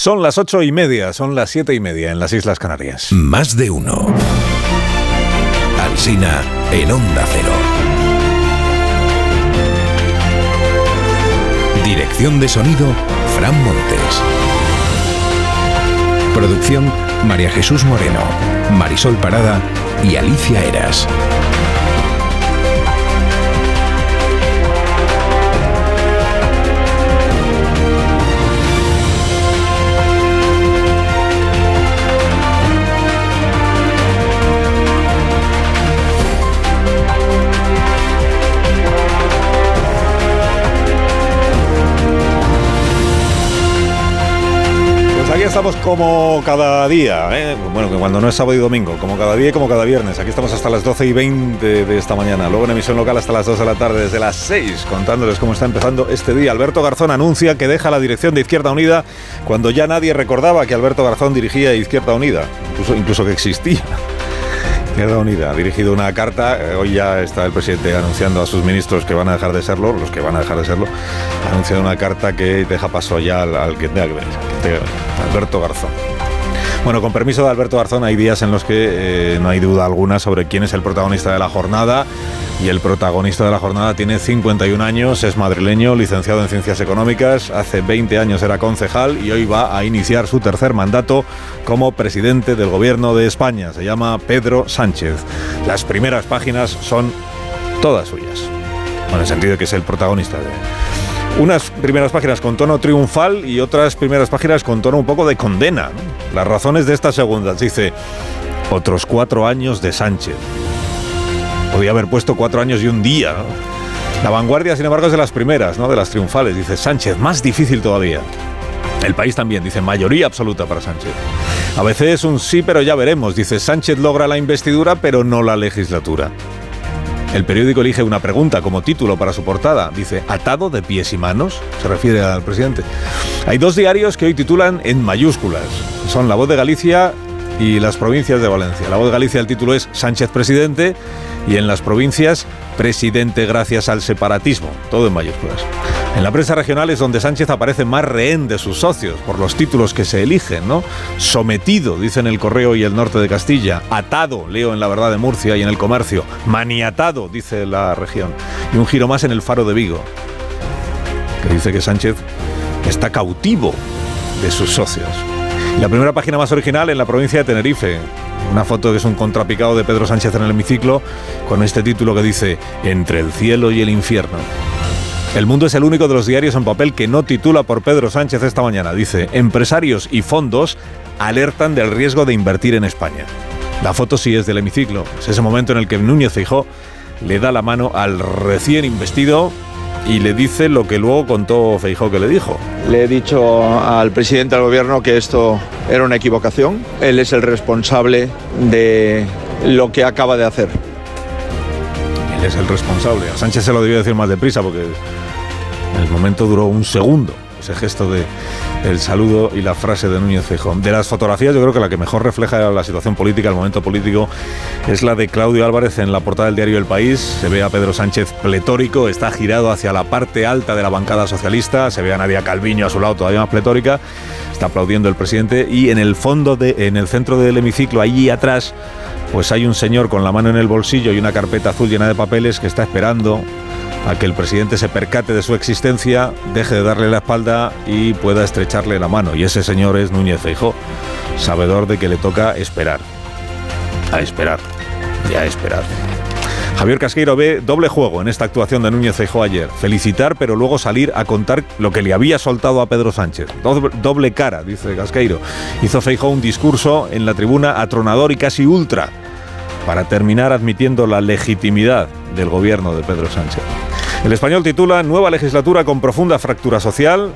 Son las ocho y media, son las siete y media en las Islas Canarias. Más de uno. Alsina en Onda Cero. Dirección de sonido, Fran Montes. Producción, María Jesús Moreno, Marisol Parada y Alicia Eras. Estamos como cada día, ¿eh? bueno, que cuando no es sábado y domingo, como cada día y como cada viernes. Aquí estamos hasta las 12 y 20 de esta mañana. Luego en emisión local hasta las 2 de la tarde, desde las 6, contándoles cómo está empezando este día. Alberto Garzón anuncia que deja la dirección de Izquierda Unida cuando ya nadie recordaba que Alberto Garzón dirigía Izquierda Unida, incluso, incluso que existía. Izquierda Unida ha dirigido una carta, eh, hoy ya está el presidente anunciando a sus ministros que van a dejar de serlo, los que van a dejar de serlo, ha anunciado una carta que deja paso ya al, al que tenga que venir, Alberto Garzón. Bueno, con permiso de Alberto Garzón, hay días en los que eh, no hay duda alguna sobre quién es el protagonista de la jornada. Y el protagonista de la jornada tiene 51 años, es madrileño, licenciado en Ciencias Económicas, hace 20 años era concejal y hoy va a iniciar su tercer mandato como presidente del Gobierno de España. Se llama Pedro Sánchez. Las primeras páginas son todas suyas. En el sentido de que es el protagonista de, unas primeras páginas con tono triunfal y otras primeras páginas con tono un poco de condena. Las razones de estas segundas. Dice, otros cuatro años de Sánchez. Podía haber puesto cuatro años y un día. La vanguardia, sin embargo, es de las primeras, ¿no? de las triunfales. Dice, Sánchez, más difícil todavía. El país también, dice, mayoría absoluta para Sánchez. A veces es un sí, pero ya veremos. Dice, Sánchez logra la investidura, pero no la legislatura. El periódico elige una pregunta como título para su portada. Dice, ¿atado de pies y manos? Se refiere al presidente. Hay dos diarios que hoy titulan en mayúsculas. Son La Voz de Galicia y las provincias de Valencia. La Voz de Galicia el título es Sánchez presidente y en las provincias presidente gracias al separatismo. Todo en mayúsculas. En la prensa regional es donde Sánchez aparece más rehén de sus socios por los títulos que se eligen, ¿no? Sometido, dicen el Correo y el Norte de Castilla. Atado, leo en La Verdad de Murcia y en el Comercio. Maniatado, dice la región. Y un giro más en el Faro de Vigo, que dice que Sánchez está cautivo de sus socios. Y la primera página más original en la provincia de Tenerife. Una foto que es un contrapicado de Pedro Sánchez en el hemiciclo con este título que dice Entre el cielo y el infierno. El Mundo es el único de los diarios en papel que no titula por Pedro Sánchez esta mañana. Dice, empresarios y fondos alertan del riesgo de invertir en España. La foto sí es del hemiciclo. Es ese momento en el que Núñez Feijó le da la mano al recién investido y le dice lo que luego contó Feijó que le dijo. Le he dicho al presidente del gobierno que esto era una equivocación. Él es el responsable de lo que acaba de hacer. Es el responsable. A Sánchez se lo debió decir más deprisa porque el momento duró un segundo. Ese gesto de el saludo y la frase de Núñez Feijóo. De las fotografías, yo creo que la que mejor refleja la situación política, el momento político, es la de Claudio Álvarez en la portada del diario El País. Se ve a Pedro Sánchez pletórico, está girado hacia la parte alta de la bancada socialista. Se ve a Nadia Calviño a su lado, todavía más pletórica. Está aplaudiendo el presidente y en el fondo, de, en el centro del hemiciclo, allí atrás, pues hay un señor con la mano en el bolsillo y una carpeta azul llena de papeles que está esperando a que el presidente se percate de su existencia, deje de darle la espalda y pueda estrecharle la mano. Y ese señor es Núñez Feijó, sabedor de que le toca esperar. A esperar. Y a esperar. Javier Casqueiro ve doble juego en esta actuación de Núñez Feijó ayer. Felicitar, pero luego salir a contar lo que le había soltado a Pedro Sánchez. Doble, cara, dice Casqueiro. Hizo Feijó un discurso en la tribuna atronador y casi ultra para terminar admitiendo la legitimidad del gobierno de Pedro Sánchez. El español titula Nueva legislatura con profunda fractura social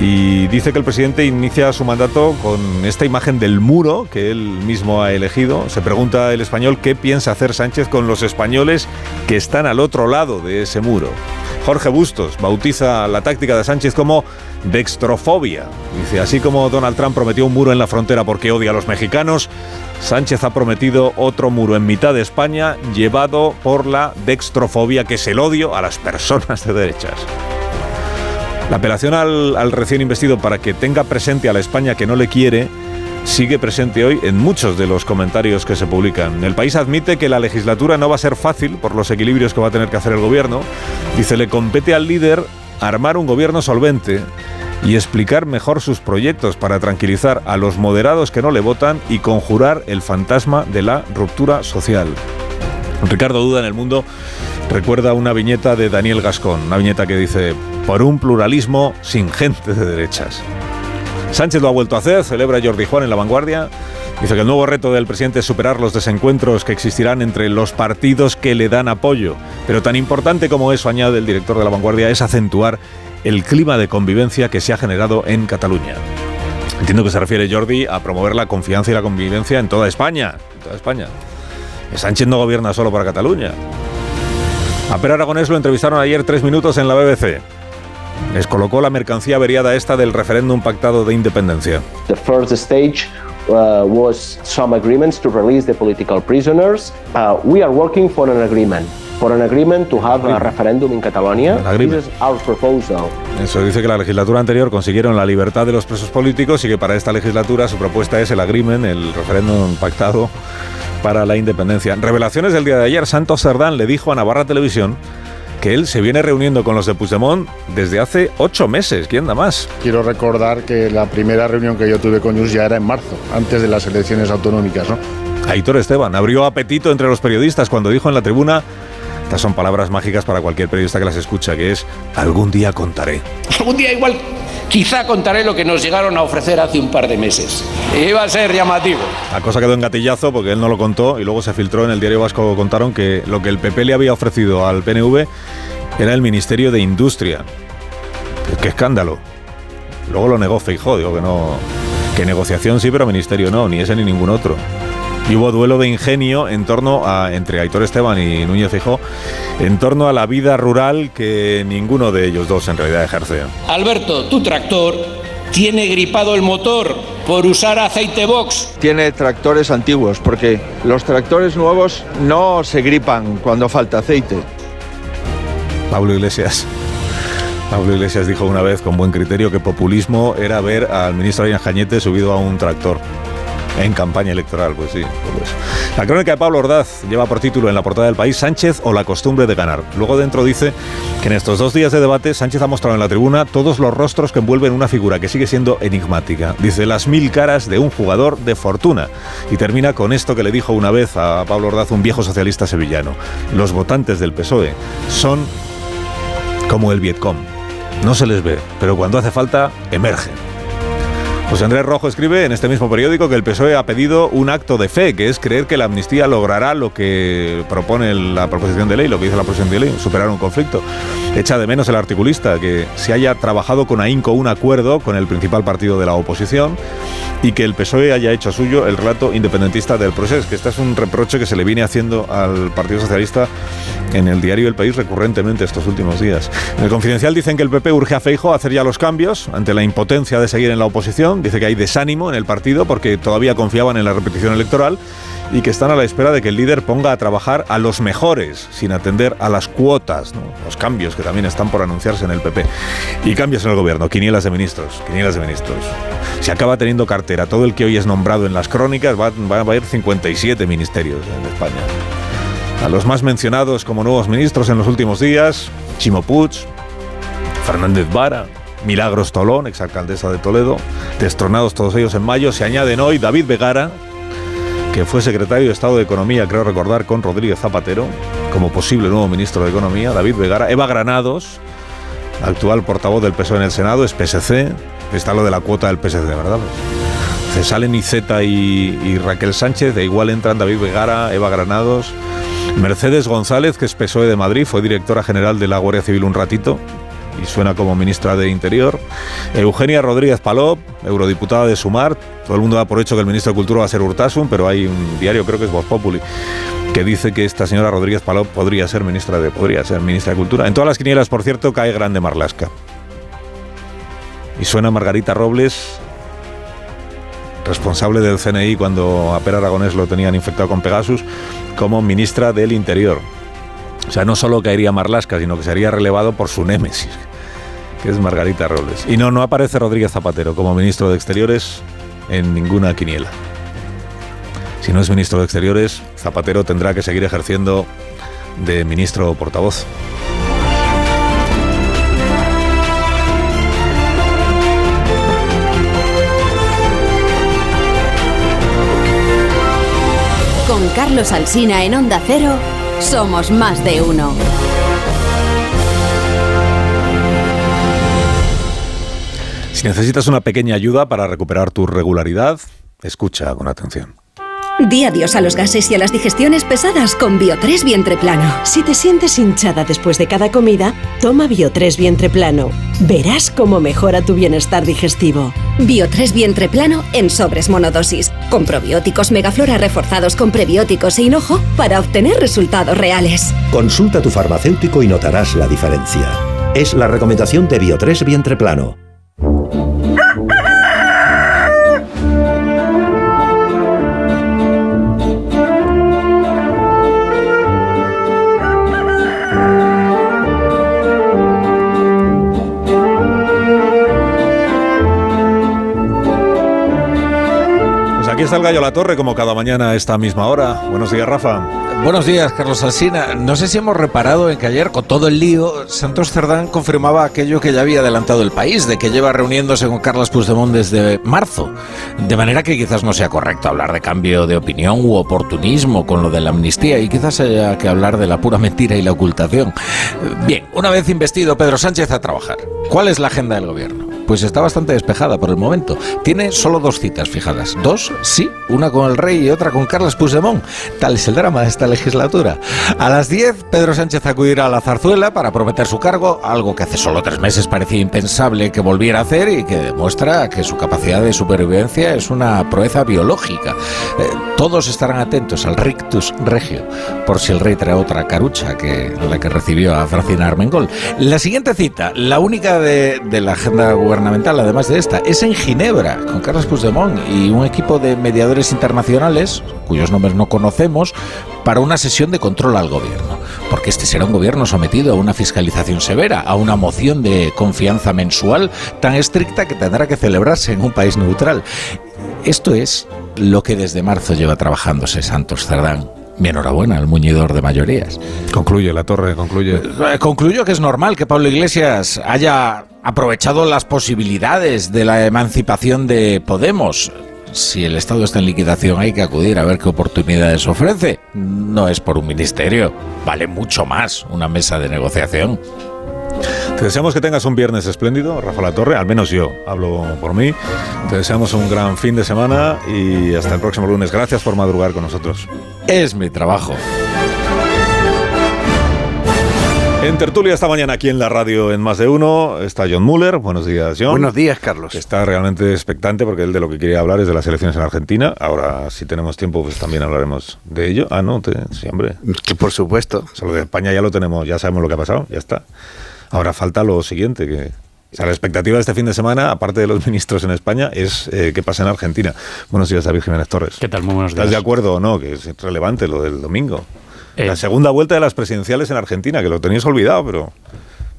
y dice que el presidente inicia su mandato con esta imagen del muro que él mismo ha elegido. Se pregunta el español qué piensa hacer Sánchez con los españoles que están al otro lado de ese muro. Jorge Bustos bautiza la táctica de Sánchez como dextrofobia. Dice, así como Donald Trump prometió un muro en la frontera porque odia a los mexicanos, Sánchez ha prometido otro muro en mitad de España llevado por la dextrofobia, que es el odio a las personas de derechas. La apelación al, recién investido para que tenga presente a la España que no le quiere sigue presente hoy en muchos de los comentarios que se publican. El país admite que la legislatura no va a ser fácil por los equilibrios que va a tener que hacer el gobierno. Dice, le compete al líder armar un gobierno solvente y explicar mejor sus proyectos para tranquilizar a los moderados que no le votan y conjurar el fantasma de la ruptura social. Ricardo Duda en el mundo recuerda una viñeta de Daniel Gascón, una viñeta que dice, por un pluralismo sin gente de derechas. Sánchez lo ha vuelto a hacer, celebra Jordi Juan en la vanguardia. Dice que el nuevo reto del presidente es superar los desencuentros que existirán entre los partidos que le dan apoyo. Pero tan importante como eso, añade el director de la vanguardia, es acentuar el clima de convivencia que se ha generado en Cataluña. Entiendo que se refiere Jordi a promover la confianza y la convivencia en toda España. En toda España. Sánchez no gobierna solo para Cataluña. A Per Aragonés lo entrevistaron ayer tres minutos en la BBC. Les colocó la mercancía averiada esta del referéndum pactado de independencia. The first stage uh, was some agreements to release the political prisoners. Uh, we are working for an agreement. For an agreement to have a referendum in Catalonia. This is our proposal. Eso dice que la legislatura anterior consiguieron la libertad de los presos políticos y que para esta legislatura su propuesta es el agreement, el referéndum pactado para la independencia. Revelaciones del día de ayer, Santos Cerdán le dijo a Navarra Televisión que él se viene reuniendo con los de Puigdemont desde hace ocho meses. ¿Quién da más? Quiero recordar que la primera reunión que yo tuve con Jus ya era en marzo, antes de las elecciones autonómicas, ¿no? Aitor Esteban abrió apetito entre los periodistas cuando dijo en la tribuna estas son palabras mágicas para cualquier periodista que las escucha, que es algún día contaré. Algún día igual quizá contaré lo que nos llegaron a ofrecer hace un par de meses. Iba a ser llamativo. La cosa quedó en gatillazo porque él no lo contó y luego se filtró en el diario Vasco, contaron que lo que el PP le había ofrecido al PNV era el Ministerio de Industria. ¡Qué escándalo! Luego lo negó Feijó, digo que no... Que negociación sí, pero ministerio no, ni ese ni ningún otro. Y hubo duelo de ingenio en torno a, entre Aitor Esteban y Núñez Fijó, en torno a la vida rural que ninguno de ellos dos en realidad ejerce. Alberto, tu tractor tiene gripado el motor por usar aceite box. Tiene tractores antiguos, porque los tractores nuevos no se gripan cuando falta aceite. Pablo Iglesias. Pablo Iglesias dijo una vez con buen criterio que populismo era ver al ministro Arias Jañete subido a un tractor. En campaña electoral, pues sí. Pues. La crónica de Pablo Ordaz lleva por título en la portada del país Sánchez o la costumbre de ganar. Luego dentro dice que en estos dos días de debate Sánchez ha mostrado en la tribuna todos los rostros que envuelven una figura que sigue siendo enigmática. Dice las mil caras de un jugador de fortuna. Y termina con esto que le dijo una vez a Pablo Ordaz un viejo socialista sevillano. Los votantes del PSOE son como el Vietcom. No se les ve, pero cuando hace falta, emergen. José Andrés Rojo escribe en este mismo periódico que el PSOE ha pedido un acto de fe, que es creer que la amnistía logrará lo que propone la proposición de ley, lo que dice la proposición de ley, superar un conflicto. Echa de menos el articulista que se haya trabajado con ahínco un acuerdo con el principal partido de la oposición y que el PSOE haya hecho suyo el relato independentista del proceso, que este es un reproche que se le viene haciendo al Partido Socialista en el diario El País recurrentemente estos últimos días. En el Confidencial dicen que el PP urge a Feijo a hacer ya los cambios ante la impotencia de seguir en la oposición. Dice que hay desánimo en el partido porque todavía confiaban en la repetición electoral y que están a la espera de que el líder ponga a trabajar a los mejores, sin atender a las cuotas, los cambios que también están por anunciarse en el PP. Y cambios en el gobierno, quinielas de ministros, quinielas de ministros. Si acaba teniendo cartera todo el que hoy es nombrado en las crónicas, va, va a haber 57 ministerios en España. A los más mencionados como nuevos ministros en los últimos días, Chimo Puig, Fernández Vara, Milagros Tolón, exalcaldesa de Toledo, destronados todos ellos en mayo, se añaden hoy David Vegara, que fue secretario de Estado de Economía, creo recordar, con Rodríguez Zapatero, como posible nuevo ministro de Economía, David Vegara, Eva Granados, actual portavoz del PSOE en el Senado, es PSC, está lo de la cuota del PSC, ¿verdad? Se salen Iceta y, y Raquel Sánchez, de igual entran David Vegara, Eva Granados, Mercedes González, que es PSOE de Madrid, fue directora general de la Guardia Civil un ratito, y suena como ministra de Interior. Eugenia Rodríguez Palop, eurodiputada de Sumar. Todo el mundo da por hecho que el ministro de Cultura va a ser Urtasun, pero hay un diario, creo que es Voz Populi, que dice que esta señora Rodríguez Palop podría ser ministra de, podría ser ministra de Cultura. En todas las quinielas, por cierto, cae grande Marlasca. Y suena Margarita Robles, responsable del CNI cuando a Per Aragonés lo tenían infectado con Pegasus, como ministra del Interior. O sea, no solo caería Marlasca, sino que sería relevado por su némesis, que es Margarita Robles. Y no, no aparece Rodríguez Zapatero como ministro de Exteriores en ninguna quiniela. Si no es ministro de Exteriores, Zapatero tendrá que seguir ejerciendo de ministro portavoz. Carlos Alsina en Onda Cero, somos más de uno. Si necesitas una pequeña ayuda para recuperar tu regularidad, escucha con atención. Di adiós a los gases y a las digestiones pesadas con Bio3 Vientre Plano. Si te sientes hinchada después de cada comida, toma Bio3 Vientre Plano. Verás cómo mejora tu bienestar digestivo. Bio3 Vientre Plano en sobres monodosis, con probióticos megaflora reforzados con prebióticos e hinojo para obtener resultados reales. Consulta tu farmacéutico y notarás la diferencia. Es la recomendación de Bio3 Vientre Plano. Está el gallo a la torre, como cada mañana a esta misma hora. Buenos días, Rafa. Buenos días, Carlos Alsina. No sé si hemos reparado en que ayer, con todo el lío, Santos Cerdán confirmaba aquello que ya había adelantado el país, de que lleva reuniéndose con Carlos Puigdemont desde marzo. De manera que quizás no sea correcto hablar de cambio de opinión u oportunismo con lo de la amnistía y quizás haya que hablar de la pura mentira y la ocultación. Bien, una vez investido Pedro Sánchez a trabajar. ¿Cuál es la agenda del gobierno? Pues está bastante despejada por el momento. Tiene solo dos citas fijadas. Dos, sí, una con el rey y otra con Carlos Puigdemont. Tal es el drama de esta legislatura. A las 10, Pedro Sánchez acudirá a la zarzuela para prometer su cargo, algo que hace solo tres meses parecía impensable que volviera a hacer y que demuestra que su capacidad de supervivencia es una proeza biológica. Eh, todos estarán atentos al rictus regio, por si el rey trae otra carucha que la que recibió a Francina Armengol. La siguiente cita, la única de, de la agenda gubernamental, además de esta, es en Ginebra, con Carlos Puigdemont y un equipo de mediadores internacionales, cuyos nombres no conocemos, para una sesión de control al gobierno. Porque este será un gobierno sometido a una fiscalización severa, a una moción de confianza mensual tan estricta que tendrá que celebrarse en un país neutral. Esto es lo que desde marzo lleva trabajándose Santos Cerdán. Mi enhorabuena al muñidor de mayorías. Concluye, la torre, concluye. Eh, concluyo que es normal que Pablo Iglesias haya aprovechado las posibilidades de la emancipación de Podemos. Si el Estado está en liquidación hay que acudir a ver qué oportunidades ofrece. No es por un ministerio, vale mucho más una mesa de negociación. Te deseamos que tengas un viernes espléndido, Rafa La Torre, al menos yo hablo por mí. Te deseamos un gran fin de semana y hasta el próximo lunes. Gracias por madrugar con nosotros. Es mi trabajo. En tertulia esta mañana aquí en la radio en Más de Uno está John Muller. Buenos días, John. Buenos días, Carlos. Está realmente expectante porque él de lo que quería hablar es de las elecciones en Argentina. Ahora, si tenemos tiempo, pues también hablaremos de ello. Ah, no, te, sí, hombre. Que por supuesto. Solo de España ya lo tenemos, ya sabemos lo que ha pasado, ya está. Ahora falta lo siguiente, que o sea, la expectativa de este fin de semana, aparte de los ministros en España, es eh, qué pasa en Argentina. Buenos días, David Jiménez Torres. ¿Qué tal? Muy buenos días. ¿Estás de acuerdo o no? Que es relevante lo del domingo. La segunda vuelta de las presidenciales en Argentina, que lo teníais olvidado, pero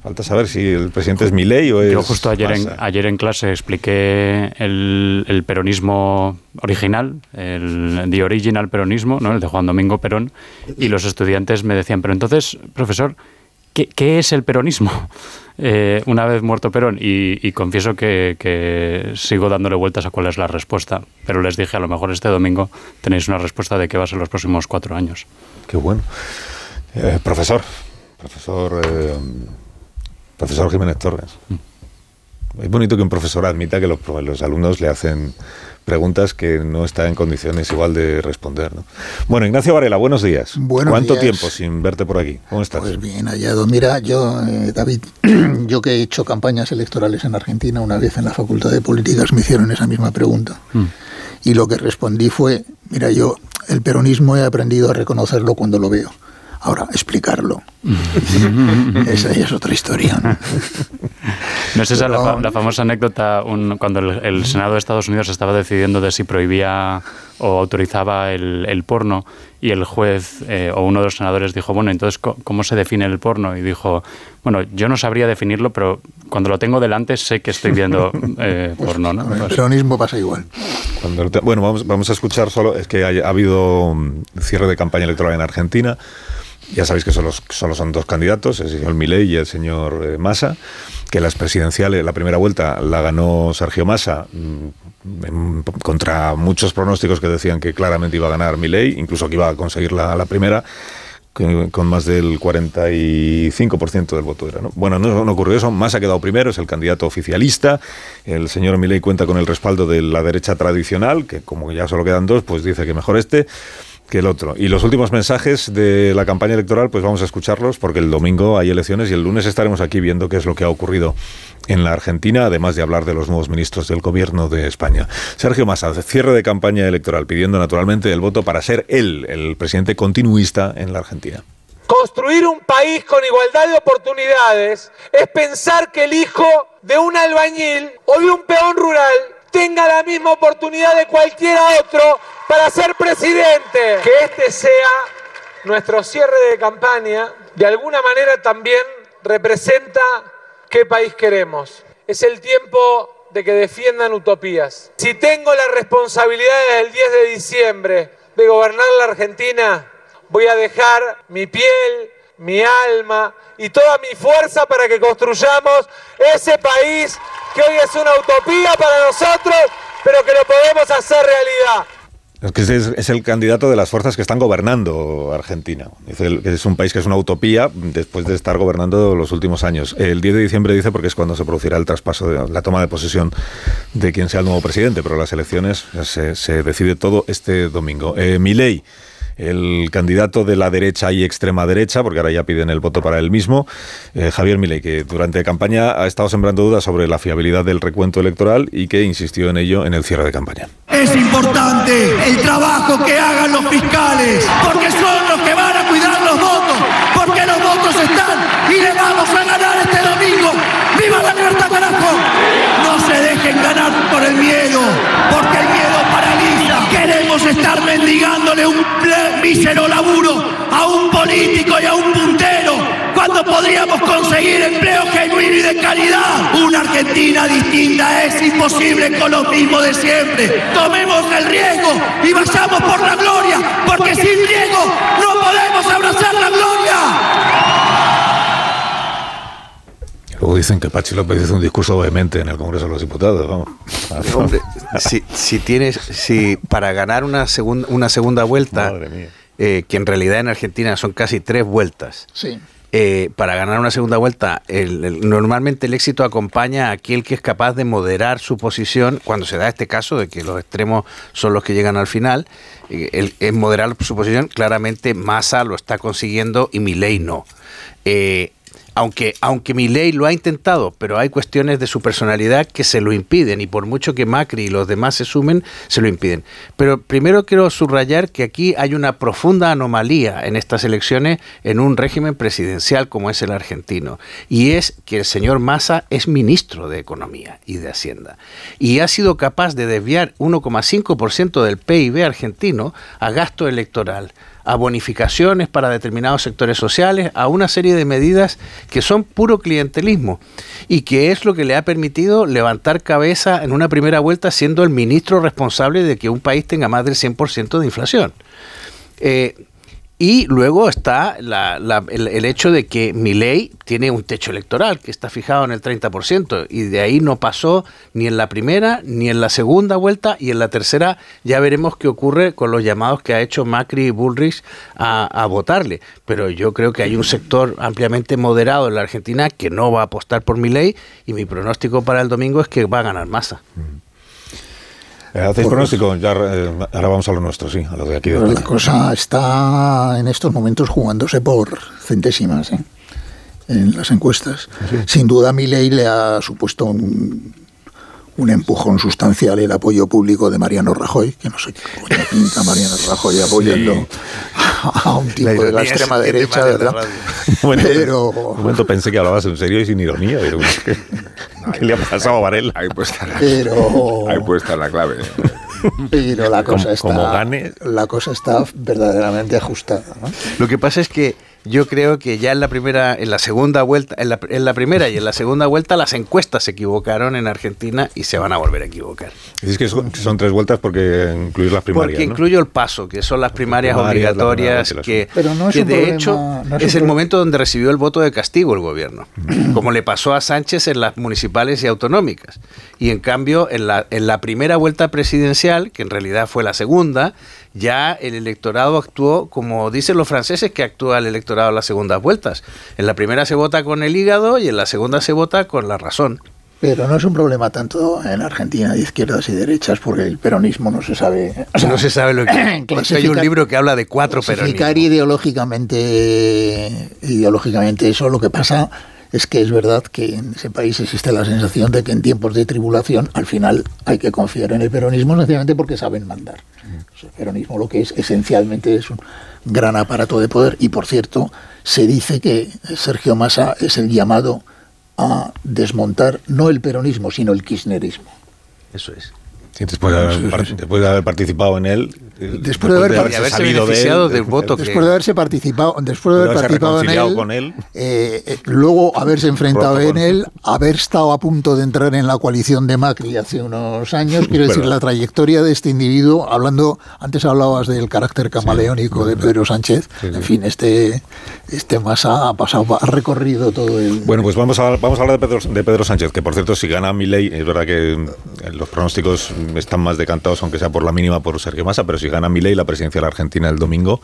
falta saber si el presidente es Milei o es. Yo justo ayer en, ayer en clase expliqué el, el peronismo original, el the original peronismo, ¿no? el de Juan Domingo Perón, y los estudiantes me decían, pero entonces, profesor, ¿qué, qué es el peronismo? Eh, una vez muerto Perón, y, y confieso que, que, sigo dándole vueltas a cuál es la respuesta, pero les dije, a lo mejor este domingo tenéis una respuesta de qué va a ser los próximos cuatro años. Qué bueno. Eh, profesor, profesor, eh, profesor Jiménez Torres. Mm. Es bonito que un profesor admita que los, los alumnos le hacen preguntas que no está en condiciones igual de responder. ¿no? Bueno, Ignacio Varela, buenos días. Buenos ¿Cuánto días. tiempo sin verte por aquí? ¿Cómo estás? Pues bien hallado. Mira, yo, eh, David, yo que he hecho campañas electorales en Argentina, una vez en la Facultad de Políticas me hicieron esa misma pregunta. Mm. Y lo que respondí fue, mira, yo el peronismo he aprendido a reconocerlo cuando lo veo. Ahora, explicarlo. esa ya es otra historia. ¿no? es esa la, famosa anécdota cuando el, Senado de Estados Unidos estaba decidiendo de si prohibía o autorizaba el, porno y el juez eh, o uno de los senadores dijo, bueno, entonces, ¿cómo se define el porno? Y dijo, bueno, yo no sabría definirlo, pero cuando lo tengo delante sé que estoy viendo eh, porno. ¿no? el peronismo pasa igual. bueno, vamos, vamos a escuchar solo, es que ha, habido cierre de campaña electoral en Argentina. Ya sabéis que solo, solo son dos candidatos, el señor Milei y el señor eh, Massa, que las presidenciales, la primera vuelta la ganó Sergio Massa mm, contra muchos pronósticos que decían que claramente iba a ganar Milei, incluso que iba a conseguir la, la primera con más del 45% del voto era. ¿no? Bueno, no, no, ocurrió eso, Massa ha quedado primero, es el candidato oficialista, el señor Milei cuenta con el respaldo de la derecha tradicional, que como ya solo quedan dos, pues dice que mejor este que el otro. Y los últimos mensajes de la campaña electoral, pues vamos a escucharlos porque el domingo hay elecciones y el lunes estaremos aquí viendo qué es lo que ha ocurrido en la Argentina, además de hablar de los nuevos ministros del gobierno de España. Sergio Massa, cierre de campaña electoral, pidiendo naturalmente el voto para ser él el presidente continuista en la Argentina. Construir un país con igualdad de oportunidades es pensar que el hijo de un albañil o de un peón rural tenga la misma oportunidad de cualquiera otro para ser presidente. Que este sea nuestro cierre de campaña, de alguna manera también representa qué país queremos. Es el tiempo de que defiendan utopías. Si tengo la responsabilidad del 10 de diciembre de gobernar la Argentina, voy a dejar mi piel, mi alma y toda mi fuerza para que construyamos ese país que hoy es una utopía para nosotros, pero que lo podemos hacer realidad. Es que es, el candidato de las fuerzas que están gobernando Argentina. Dice que es un país que es una utopía después de estar gobernando los últimos años. El 10 de diciembre dice porque es cuando se producirá el traspaso, de la toma de posesión de quien sea el nuevo presidente, pero las elecciones se, decide todo este domingo. Eh, Milei el candidato de la derecha y extrema derecha, porque ahora ya piden el voto para él mismo, eh, Javier Milei, que durante campaña ha estado sembrando dudas sobre la fiabilidad del recuento electoral y que insistió en ello en el cierre de campaña. Es importante el trabajo que hagan los fiscales, porque son los que van a cuidar los votos, porque los votos están y le vamos a ganar este domingo. ¡Viva la libertad, carajo! No se dejen ganar por el miedo, porque el miedo Queremos estar mendigándole un mísero laburo a un político y a un puntero cuando podríamos conseguir empleo genuino y de calidad. Una Argentina distinta es imposible con lo mismo de siempre. Tomemos el riesgo y vayamos por la gloria, dicen que Pachi López hizo un discurso vehemente en el Congreso de los Diputados. Vamos. Hombre, si, si, tienes, si para ganar una segunda, una segunda vuelta, eh, que en realidad en Argentina son casi tres vueltas. Sí. Eh, para ganar una segunda vuelta, normalmente el éxito acompaña a aquel que es capaz de moderar su posición cuando se da este caso de que los extremos son los que llegan al final. Eh, el, es moderar su posición, claramente Massa lo está consiguiendo y Milei no. Eh, aunque, aunque ley lo ha intentado, pero hay cuestiones de su personalidad que se lo impiden, y por mucho que Macri y los demás se sumen, se lo impiden. Pero primero quiero subrayar que aquí hay una profunda anomalía en estas elecciones en un régimen presidencial como es el argentino, y es que el señor Massa es ministro de Economía y de Hacienda, y ha sido capaz de desviar 1,5% del PIB argentino a gasto electoral a bonificaciones para determinados sectores sociales, a una serie de medidas que son puro clientelismo y que es lo que le ha permitido levantar cabeza en una primera vuelta siendo el ministro responsable de que un país tenga más del 100% de inflación. Eh, y luego está el, hecho de que mi ley tiene un techo electoral que está fijado en el 30% y de ahí no pasó ni en la primera ni en la segunda vuelta y en la tercera ya veremos qué ocurre con los llamados que ha hecho Macri y Bullrich a, votarle. Pero yo creo que hay un sector ampliamente moderado en la Argentina que no va a apostar por mi ley y mi pronóstico para el domingo es que va a ganar masa. Eh, ¿Hacéis pronóstico? Ya, eh, ahora vamos a lo nuestro, sí, a lo de aquí. De la cosa está en estos momentos jugándose por centésimas ¿eh? en las encuestas. Sin duda, Milei le ha supuesto un, un empujón sustancial el apoyo público de Mariano Rajoy, que no sé qué coño pinta Mariano Rajoy apoyando a un tipo de la extrema derecha, ¿verdad? Un momento, Pero- un momento pensé que hablabas en serio y sin ironía. Digo, ¿qué, qué le ha pasado a Varela? Ahí puede estar, Pero- ahí puede estar la clave. Pero la cosa Como- está, como gane. la cosa está verdaderamente ajustada. ¿no? Lo que pasa es que yo creo que ya en la primera, en la segunda vuelta, en la, en la primera y en la segunda vuelta las encuestas se equivocaron en Argentina y se van a volver a equivocar. Dices que son, que son tres vueltas porque incluir las primarias. Porque ¿no? incluyo el paso, que son las primarias obligatorias, que, Pero no es que un de problema- hecho no es es, el momento donde recibió el voto de castigo el gobierno, como le pasó a Sánchez en las municipales y autonómicas. Y en cambio, en la, en la primera vuelta presidencial, que en realidad fue la segunda, ya el electorado actuó como dicen los franceses que actúa el electorado en las segundas vueltas. En la primera se vota con el hígado y en la segunda se vota con la razón. Pero no es un problema tanto en Argentina de izquierdas y derechas, porque el peronismo no se sabe. o sea, no se sabe lo que... Hay un libro que habla de cuatro peronismos. clasificar ideológicamente, ideológicamente eso, lo que pasa es que es verdad que en ese país existe la sensación de que en tiempos de tribulación al final hay que confiar en el peronismo sencillamente porque saben mandar. El peronismo lo que es esencialmente es un gran aparato de poder y por cierto se dice que Sergio Massa es el llamado a desmontar no el peronismo sino el kirchnerismo. Eso es. Sí, después, de haber, par- después de haber participado en él, Después de haber haberse haberse salido de beneficiado él, del voto que- Después de haberse participado, después de haber participado en él, con él. eh, eh, luego haberse enfrentado en él, haber estado a punto de entrar en la coalición de Macri hace unos años, quiero decir, la trayectoria de este individuo, hablando, antes hablabas del carácter camaleónico de Pedro Sánchez, en fin, este, este Massa ha pasado, ha recorrido todo el... Bueno, pues vamos a, vamos a hablar de Pedro, de Pedro Sánchez, que por cierto, si gana Milei, es verdad que los pronósticos están más decantados, aunque sea por la mínima por Sergio Massa, pero si gana Milei la presidencia de la Argentina el domingo,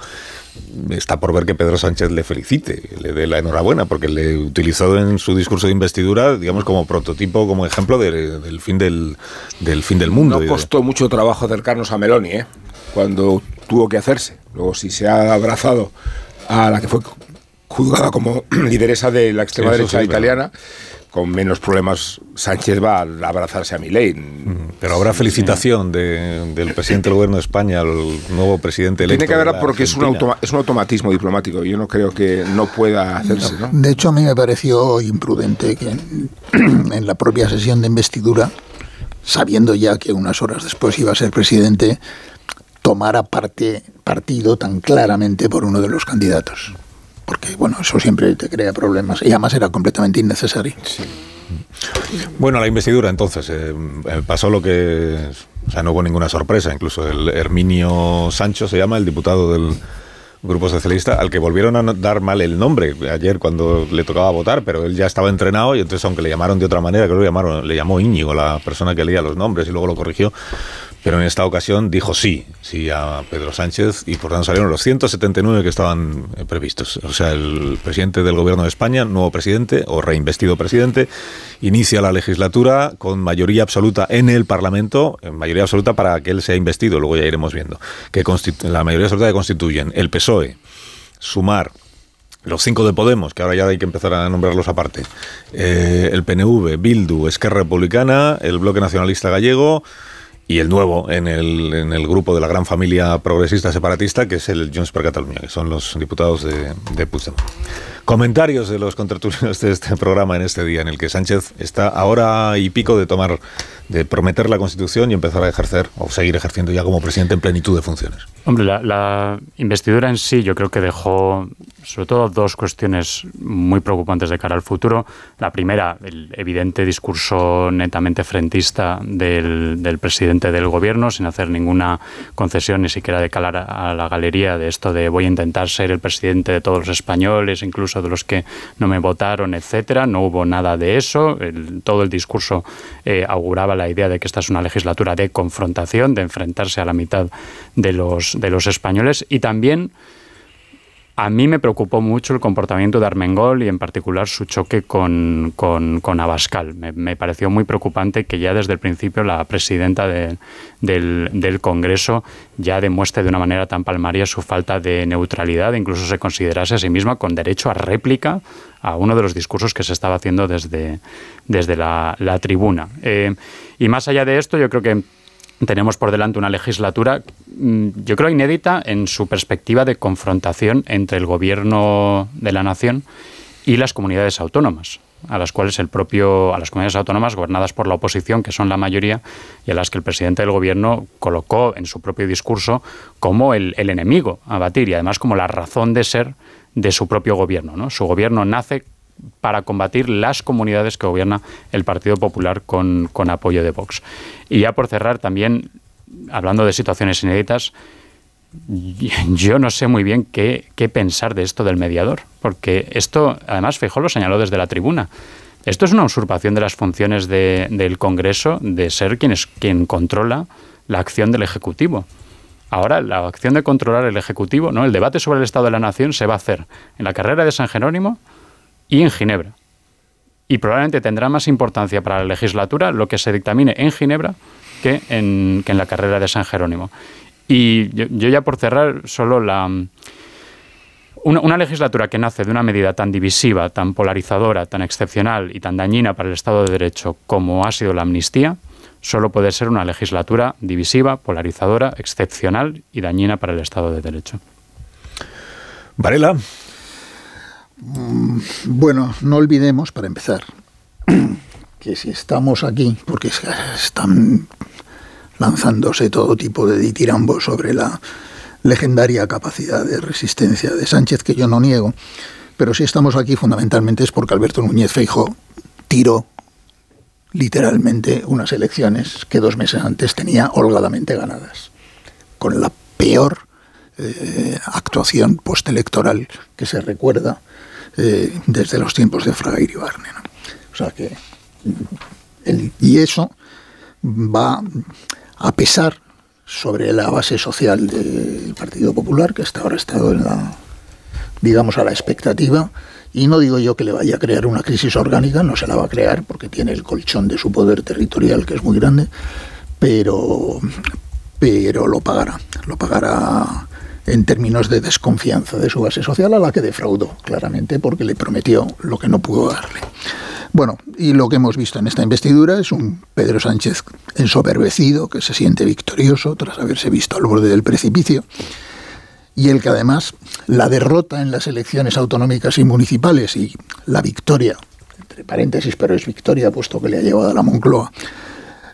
está por ver que Pedro Sánchez le felicite, le dé la enhorabuena, porque le utilizó en su discurso de investidura, digamos, como prototipo, como ejemplo de- del fin del, del fin del mundo. No costó mucho trabajo acercarnos a Meloni, ¿eh? cuando tuvo que hacerse. Luego, si se ha abrazado a la que fue juzgada como lideresa de la extrema Sí, derecha sí, italiana, con menos problemas Sánchez va a abrazarse a Milei. Pero habrá felicitación de- del presidente del gobierno de España al nuevo presidente electo. Tiene que de haberla la porque es un, automa- es un automatismo diplomático. Yo no creo que no pueda hacerse. ¿no? De hecho, a mí me pareció imprudente que en, en la propia sesión de investidura, sabiendo ya que unas horas después iba a ser presidente, tomara parte, partido tan claramente por uno de los candidatos. Porque, bueno, eso siempre te crea problemas. Y además era completamente innecesario. Bueno, la investidura entonces, eh, eh, pasó lo que... O sea, no hubo ninguna sorpresa, incluso el Herminio Sancho se llama, el diputado del Grupo Socialista, al que volvieron a dar mal el nombre ayer cuando le tocaba votar, pero él ya estaba entrenado y entonces aunque le llamaron de otra manera, creo que lo llamaron, le llamó Íñigo, la persona que leía los nombres y luego lo corrigió, pero en esta ocasión dijo sí, sí a Pedro Sánchez y por tanto salieron los 179 que estaban eh, previstos. O sea, el presidente del gobierno de España, nuevo presidente o reinvestido presidente, inicia la legislatura con mayoría absoluta en el Parlamento, en mayoría absoluta para que él sea investido, luego ya iremos viendo, que la mayoría absoluta que constituyen el PSOE, Sumar, los cinco de Podemos, que ahora ya hay que empezar a nombrarlos aparte, eh, el PNV, Bildu, Esquerra Republicana, el Bloque Nacionalista Gallego y el nuevo en el, en el grupo de la gran familia progresista separatista, que es el Junts per Catalunya, que son los diputados de, de Puigdemont. Comentarios de los contertulios de este programa en este día, en el que Sánchez está a hora y pico de tomar, de prometer la Constitución y empezar a ejercer, o seguir ejerciendo ya como presidente en plenitud de funciones. Hombre, la, investidura en sí yo creo que dejó sobre todo dos cuestiones muy preocupantes de cara al futuro. La primera, el evidente discurso netamente frentista del, del presidente del gobierno, sin hacer ninguna concesión ni siquiera de calar a la galería de esto de voy a intentar ser el presidente de todos los españoles, incluso de los que no me votaron, etcétera. No hubo nada de eso. Todo el discurso eh, auguraba la idea de que esta es una legislatura de confrontación, de enfrentarse a la mitad de los, de los españoles y también A mí me preocupó mucho el comportamiento de Armengol y en particular su choque con, con, Abascal. Me, pareció muy preocupante que ya desde el principio la presidenta del, del, Congreso ya demuestre de una manera tan palmaria su falta de neutralidad, incluso se considerase a sí misma con derecho a réplica a uno de los discursos que se estaba haciendo desde, desde la, tribuna. Eh, y más allá de esto, yo creo que tenemos por delante una legislatura, mm, yo creo, inédita en su perspectiva de confrontación entre el gobierno de la nación y las comunidades autónomas a las cuales el propio a las comunidades autónomas gobernadas por la oposición que son la mayoría y a las que el presidente del gobierno colocó en su propio discurso como el, el enemigo a batir y además como la razón de ser de su propio gobierno ¿no? su gobierno nace para combatir las comunidades que gobierna el Partido Popular con, apoyo de Vox. Y ya por cerrar, también, hablando de situaciones inéditas, yo no sé muy bien qué, pensar de esto del mediador, porque esto, además, Feijóo lo señaló desde la tribuna. Esto es una usurpación de las funciones del Congreso de ser quien, quien controla la acción del Ejecutivo. Ahora, la acción de controlar el Ejecutivo, ¿no? el debate sobre el Estado de la Nación se va a hacer en la carrera de San Jerónimo y en Ginebra. Y probablemente tendrá más importancia para la legislatura lo que se dictamine en Ginebra que en, la carrera de San Jerónimo. Y yo, ya por cerrar, solo la... Una, legislatura que nace de una medida tan divisiva, tan polarizadora, tan excepcional y tan dañina para el Estado de Derecho como ha sido la amnistía, solo puede ser una legislatura divisiva, polarizadora, excepcional y dañina para el Estado de Derecho. Varela. Mm, bueno, no olvidemos, para empezar, que si estamos aquí, porque están lanzándose todo tipo de ditirambos sobre la legendaria capacidad de resistencia de Sánchez, que yo no niego, pero si estamos aquí fundamentalmente es porque Alberto Núñez Feijo tiró literalmente unas elecciones que dos meses antes tenía holgadamente ganadas, con la peor eh, actuación postelectoral que se recuerda eh, desde los tiempos de Fraga y Barne. O sea que, y eso va a pesar sobre la base social del Partido Popular, que hasta ahora ha estado en la, digamos, a la expectativa. Y no digo yo que le vaya a crear una crisis orgánica, no se la va a crear porque tiene el colchón de su poder territorial, que es muy grande, pero, pero lo pagará. Lo pagará en términos de desconfianza de su base social, a la que defraudó claramente porque le prometió lo que no pudo darle. Bueno, y lo que hemos visto en esta investidura es un Pedro Sánchez ensoberbecido, que se siente victorioso tras haberse visto al borde del precipicio, y el que además la derrota en las elecciones autonómicas y municipales y la victoria, entre paréntesis, pero es victoria puesto que le ha llevado a la Moncloa,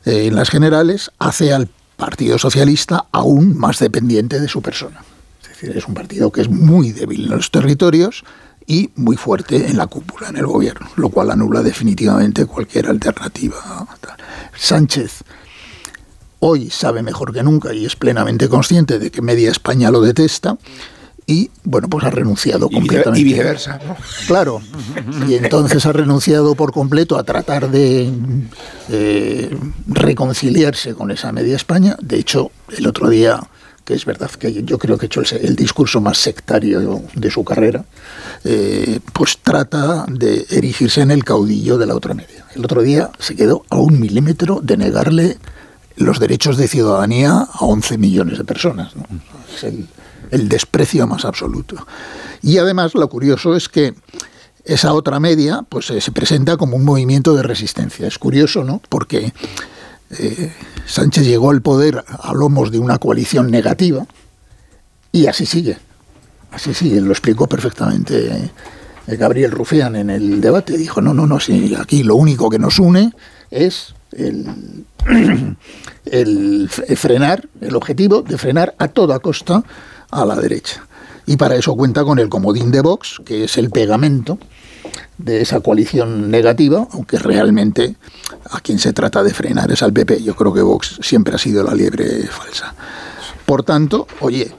eh, en las generales, hace al Partido Socialista aún más dependiente de su persona es un partido que es muy débil en los territorios y muy fuerte en la cúpula, en el gobierno, lo cual anula definitivamente cualquier alternativa. Sánchez hoy sabe mejor que nunca y es plenamente consciente de que media España lo detesta y bueno, pues ha renunciado completamente. Y viceversa, Claro, y entonces ha renunciado por completo a tratar de eh, reconciliarse con esa media España. De hecho, el otro día que es verdad que yo creo que ha hecho el, discurso más sectario de su carrera, eh, pues trata de erigirse en el caudillo de la otra media. El otro día se quedó a un milímetro de negarle los derechos de ciudadanía a 11 millones de personas. Es el, el desprecio más absoluto. Y además lo curioso es que esa otra media pues se presenta como un movimiento de resistencia. Es curioso, ¿no? Porque eh, Sánchez llegó al poder a lomos de una coalición negativa y así sigue. Así sigue, lo explicó perfectamente eh, Gabriel Rufián en el debate. Dijo, no, no, no, aquí lo único que nos une es el, el frenar, el objetivo de frenar a toda costa a la derecha. Y para eso cuenta con el comodín de Vox, que es el pegamento de esa coalición negativa, aunque realmente a quien se trata de frenar es al PP. Yo creo que Vox siempre ha sido la liebre falsa. Por tanto, oye,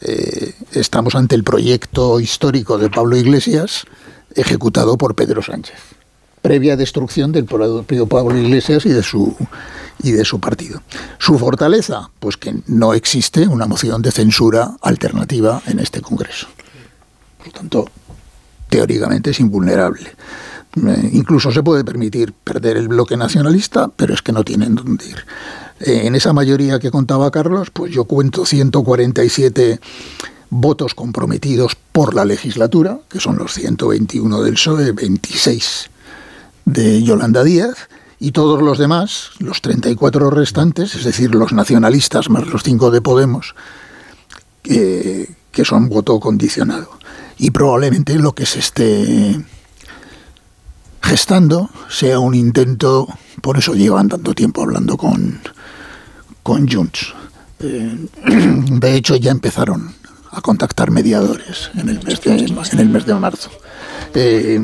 eh, estamos ante el proyecto histórico de Pablo Iglesias ejecutado por Pedro Sánchez, previa destrucción del propio Pablo Iglesias y de su y de su partido. Su fortaleza, pues que no existe una moción de censura alternativa en este Congreso. Por tanto, teóricamente es invulnerable. Eh, incluso se puede permitir perder el bloque nacionalista, pero es que no tienen dónde ir. Eh, en esa mayoría que contaba Carlos, pues yo cuento 147 votos comprometidos por la legislatura, que son los 121 del PSOE, 26 de Yolanda Díaz, y todos los demás, los 34 restantes, es decir, los nacionalistas más los 5 de Podemos, que, que son voto condicionado. Y probablemente lo que se esté gestando sea un intento, por eso llevan tanto tiempo hablando con, con Junts. Eh, de hecho, ya empezaron a contactar mediadores en el mes de, en el mes de marzo. Eh,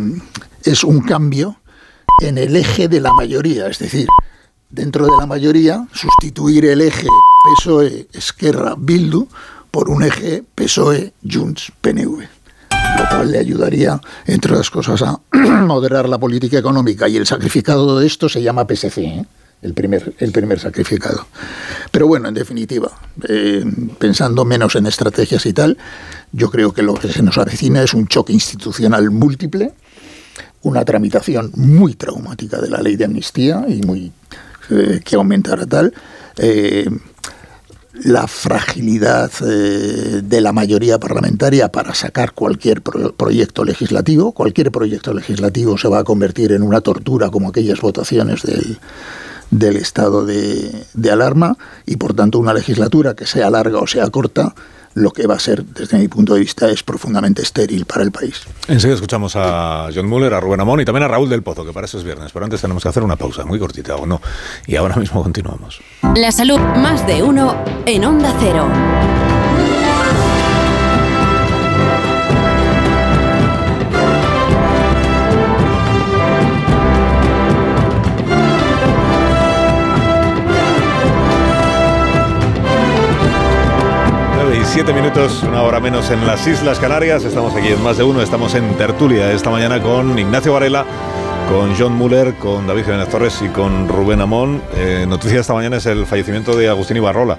es un cambio en el eje de la mayoría, es decir, dentro de la mayoría, sustituir el eje PSOE-Esquerra-Bildu por un eje PSOE-Junts-PNV lo cual le ayudaría, entre otras cosas, a moderar la política económica. Y el sacrificado de esto se llama PSC, ¿eh? el, primer, el primer sacrificado. Pero bueno, en definitiva, eh, pensando menos en estrategias y tal, yo creo que lo que se nos avecina es un choque institucional múltiple, una tramitación muy traumática de la ley de amnistía y muy eh, que aumentará tal la fragilidad eh, de la mayoría parlamentaria para sacar cualquier proyecto legislativo. Cualquier proyecto legislativo se va a convertir en una tortura como aquellas votaciones del, estado de alarma y por tanto una legislatura que sea larga o sea corta lo que va a ser, desde mi punto de vista, es profundamente estéril para el país. Enseguida escuchamos a John Muller, a Rubén Amón y también a Raúl del Pozo, que para eso es viernes. Pero antes tenemos que hacer una pausa muy cortita, ¿o no? Y ahora mismo continuamos. La salud, más de uno en Onda Cero. 7 minutos, una hora menos en las Islas Canarias. Estamos aquí en más de uno. Estamos en tertulia esta mañana con Ignacio Varela, con John Muller, con David Jiménez Torres y con Rubén Amón. Eh, noticia esta mañana es el fallecimiento de Agustín Ibarrola.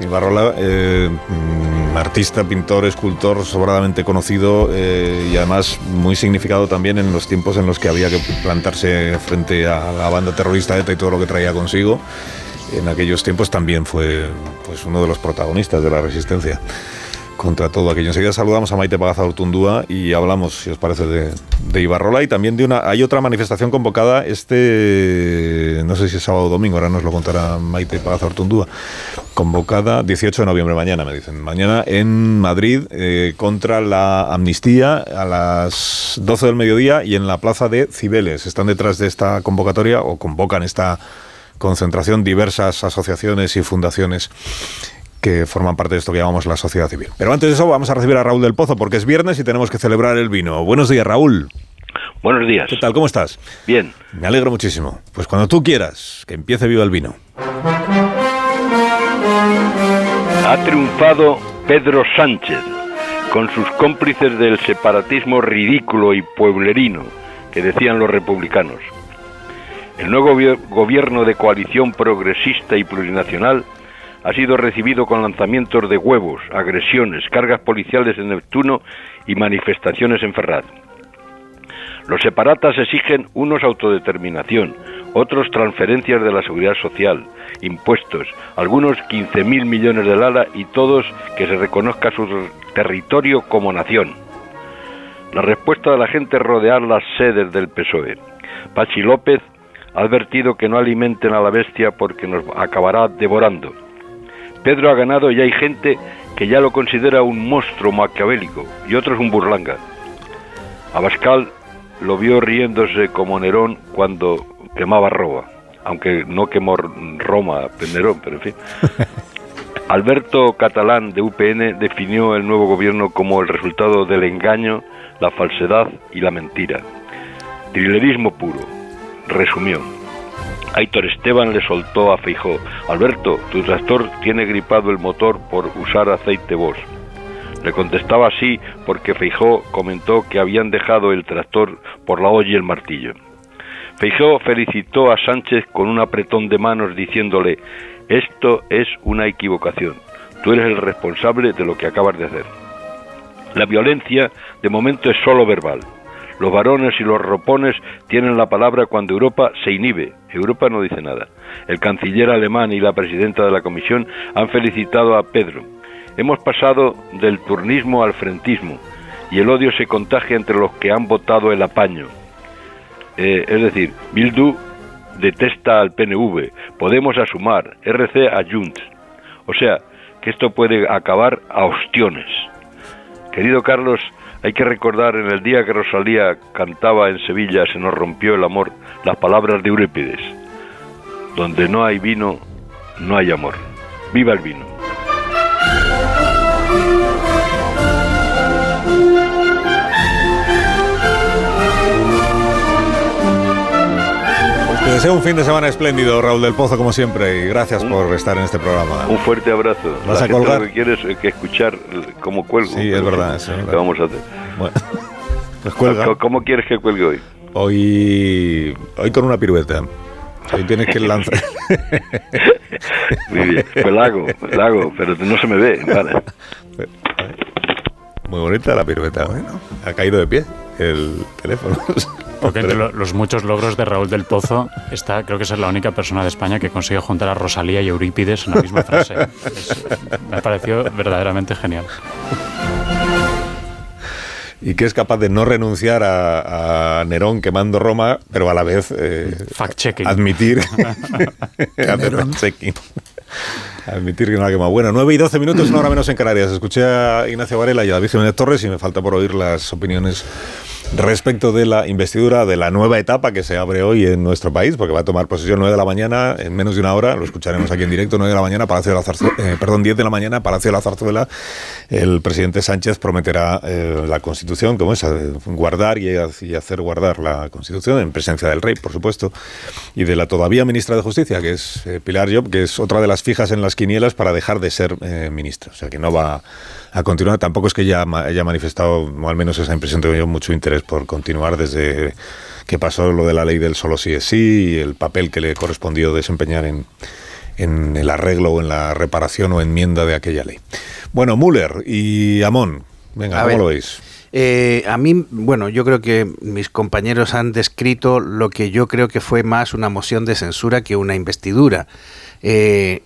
Ibarrola, eh, mm, artista, pintor, escultor, sobradamente conocido eh, y además muy significado también en los tiempos en los que había que plantarse frente a la banda terrorista ETA y todo lo que traía consigo en aquellos tiempos también fue pues, uno de los protagonistas de la resistencia contra todo aquello. Enseguida saludamos a Maite Pagaza Ortundúa y hablamos, si os parece, de, Ibarrola y también de una... Hay otra manifestación convocada este, no sé si es sábado o domingo, ahora nos lo contará Maite Pagaza Ortundúa, convocada 18 de noviembre, mañana me dicen, mañana en Madrid eh, contra la amnistía a las 12 del mediodía y en la plaza de Cibeles. Están detrás de esta convocatoria o convocan esta concentración diversas asociaciones y fundaciones que forman parte de esto que llamamos la sociedad civil. Pero antes de eso vamos a recibir a Raúl del Pozo porque es viernes y tenemos que celebrar el vino. Buenos días, Raúl. Buenos días. ¿Qué tal? ¿Cómo estás? Bien. Me alegro muchísimo. Pues cuando tú quieras, que empiece viva el vino. Ha triunfado Pedro Sánchez con sus cómplices del separatismo ridículo y pueblerino que decían los republicanos. El nuevo gobierno de coalición progresista y plurinacional ha sido recibido con lanzamientos de huevos, agresiones, cargas policiales en Neptuno y manifestaciones en Ferraz. Los separatas exigen unos autodeterminación, otros transferencias de la seguridad social, impuestos, algunos 15.000 millones de lala y todos que se reconozca su territorio como nación. La respuesta de la gente es rodear las sedes del PSOE. Pachi López ha advertido que no alimenten a la bestia porque nos acabará devorando. Pedro ha ganado y hay gente que ya lo considera un monstruo maquiavélico y otros un burlanga. Abascal lo vio riéndose como Nerón cuando quemaba Roma, aunque no quemó Roma Nerón, pero en fin. Alberto Catalán de UPN definió el nuevo gobierno como el resultado del engaño, la falsedad y la mentira. Trillerismo puro resumió. Aitor Esteban le soltó a Feijó, Alberto, tu tractor tiene gripado el motor por usar aceite vos. Le contestaba así porque Feijó comentó que habían dejado el tractor por la olla y el martillo. Feijó felicitó a Sánchez con un apretón de manos diciéndole, esto es una equivocación, tú eres el responsable de lo que acabas de hacer. La violencia de momento es solo verbal. Los varones y los ropones tienen la palabra cuando Europa se inhibe. Europa no dice nada. El canciller alemán y la presidenta de la Comisión han felicitado a Pedro. Hemos pasado del turnismo al frentismo y el odio se contagia entre los que han votado el apaño. Eh, es decir, Bildu detesta al PNV, Podemos a Sumar, RC a Junts. O sea, que esto puede acabar a ostiones. Querido Carlos, hay que recordar en el día que Rosalía cantaba en Sevilla Se nos rompió el amor, las palabras de Eurípides. Donde no hay vino, no hay amor. Viva el vino. Deseo un fin de semana espléndido, Raúl del Pozo, como siempre, y gracias por estar en este programa. Un fuerte abrazo. ¿Vas La a colgar? Lo que quieres es que escuchar cómo cuelgo. Sí, es verdad, eso es ¿Qué verdad. vamos a hacer? Bueno, pues cuelga. ¿Cómo- ¿Cómo quieres que cuelgue hoy? Hoy, hoy con una pirueta. Hoy tienes que lanzar. Muy bien. Pues la hago, la hago, pero no se me ve. Vale. Muy bonita la pirueta. Bueno, ha caído de pie el teléfono. Porque entre lo- los muchos logros de Raúl del Pozo está, creo que es la única persona de España que consigue juntar a Rosalía y Eurípides en la misma frase. Es- me pareció verdaderamente genial. Y que es capaz de no renunciar a, a Nerón quemando Roma, pero a la vez eh, Fact-checking. admitir fact-checking. Admitir que no la quema. Bueno, 9 y 12 minutos, una hora menos en Canarias. Escuché a Ignacio Varela y a David Jiménez Torres y me falta por oír las opiniones respecto de la investidura de la nueva etapa que se abre hoy en nuestro país, porque va a tomar posesión 9 de la mañana, en menos de una hora, lo escucharemos aquí en directo, 9 de la mañana, Palacio de la Zarzuela, eh, perdón, 10 de la mañana, Palacio de la Zarzuela, el presidente Sánchez prometerá eh, la Constitución, como es, eh, guardar y, hacer guardar la Constitución, en presencia del rey, por supuesto, y de la todavía ministra de Justicia, que es Pilar Job, que es otra de las fijas en las quinielas para dejar de ser ministra. O sea, que no va a continuar. Tampoco es que ya haya manifestado, o al menos esa impresión tengo yo, mucho interés por continuar desde que pasó lo de la ley del solo sí es sí y el papel que le correspondió desempeñar en, en el arreglo o en la reparación o enmienda de aquella ley. Bueno, Müller y Amón, venga, A ¿cómo ver. lo veis? Eh, a mí, bueno, yo creo que mis compañeros han descrito lo que yo creo que fue más una moción de censura que una investidura. Eh,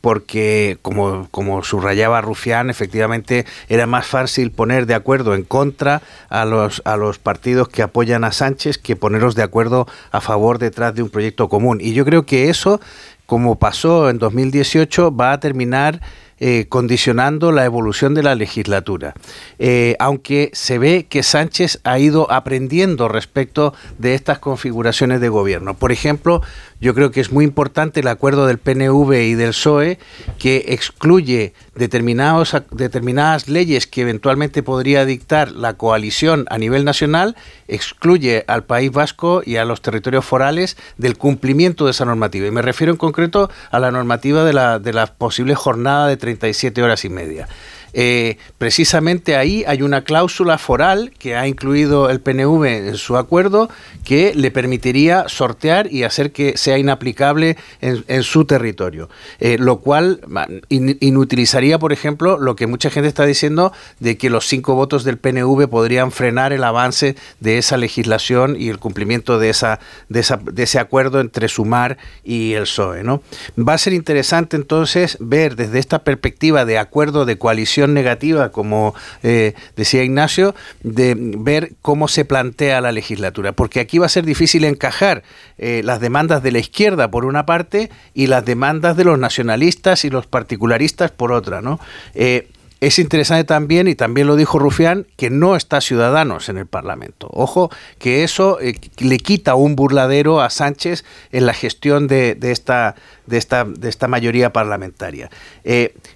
porque, como, como subrayaba Rufián, efectivamente era más fácil poner de acuerdo en contra a los, a los partidos que apoyan a Sánchez que ponerlos de acuerdo a favor detrás de un proyecto común. Y yo creo que eso, como pasó en 2018, va a terminar eh, condicionando la evolución de la legislatura. Eh, aunque se ve que Sánchez ha ido aprendiendo respecto de estas configuraciones de gobierno. Por ejemplo, yo creo que es muy importante el acuerdo del PNV y del PSOE que excluye determinados, determinadas leyes que eventualmente podría dictar la coalición a nivel nacional, excluye al País Vasco y a los territorios forales del cumplimiento de esa normativa. Y me refiero en concreto a la normativa de la, de la posible jornada de 37 horas y media. Eh, precisamente ahí hay una cláusula foral que ha incluido el PNV en su acuerdo que le permitiría sortear y hacer que sea inaplicable en, su territorio. Eh, lo cual inutilizaría, por ejemplo, lo que mucha gente está diciendo de que los cinco votos del PNV podrían frenar el avance de esa legislación y el cumplimiento de, esa, de ese acuerdo entre Sumar y el PSOE. ¿no? Va a ser interesante entonces ver desde esta perspectiva de acuerdo de coalición negativa, como eh, decía Ignacio, de ver cómo se plantea la legislatura, porque aquí va a ser difícil encajar eh, las demandas de la izquierda por una parte y las demandas de los nacionalistas y los particularistas por otra, ¿no? Eh, es interesante también, y también lo dijo Rufián, que no está Ciudadanos en el Parlamento. Ojo, que eso le quita un burladero a Sánchez en la gestión de, esta, de, esta, de esta mayoría parlamentaria.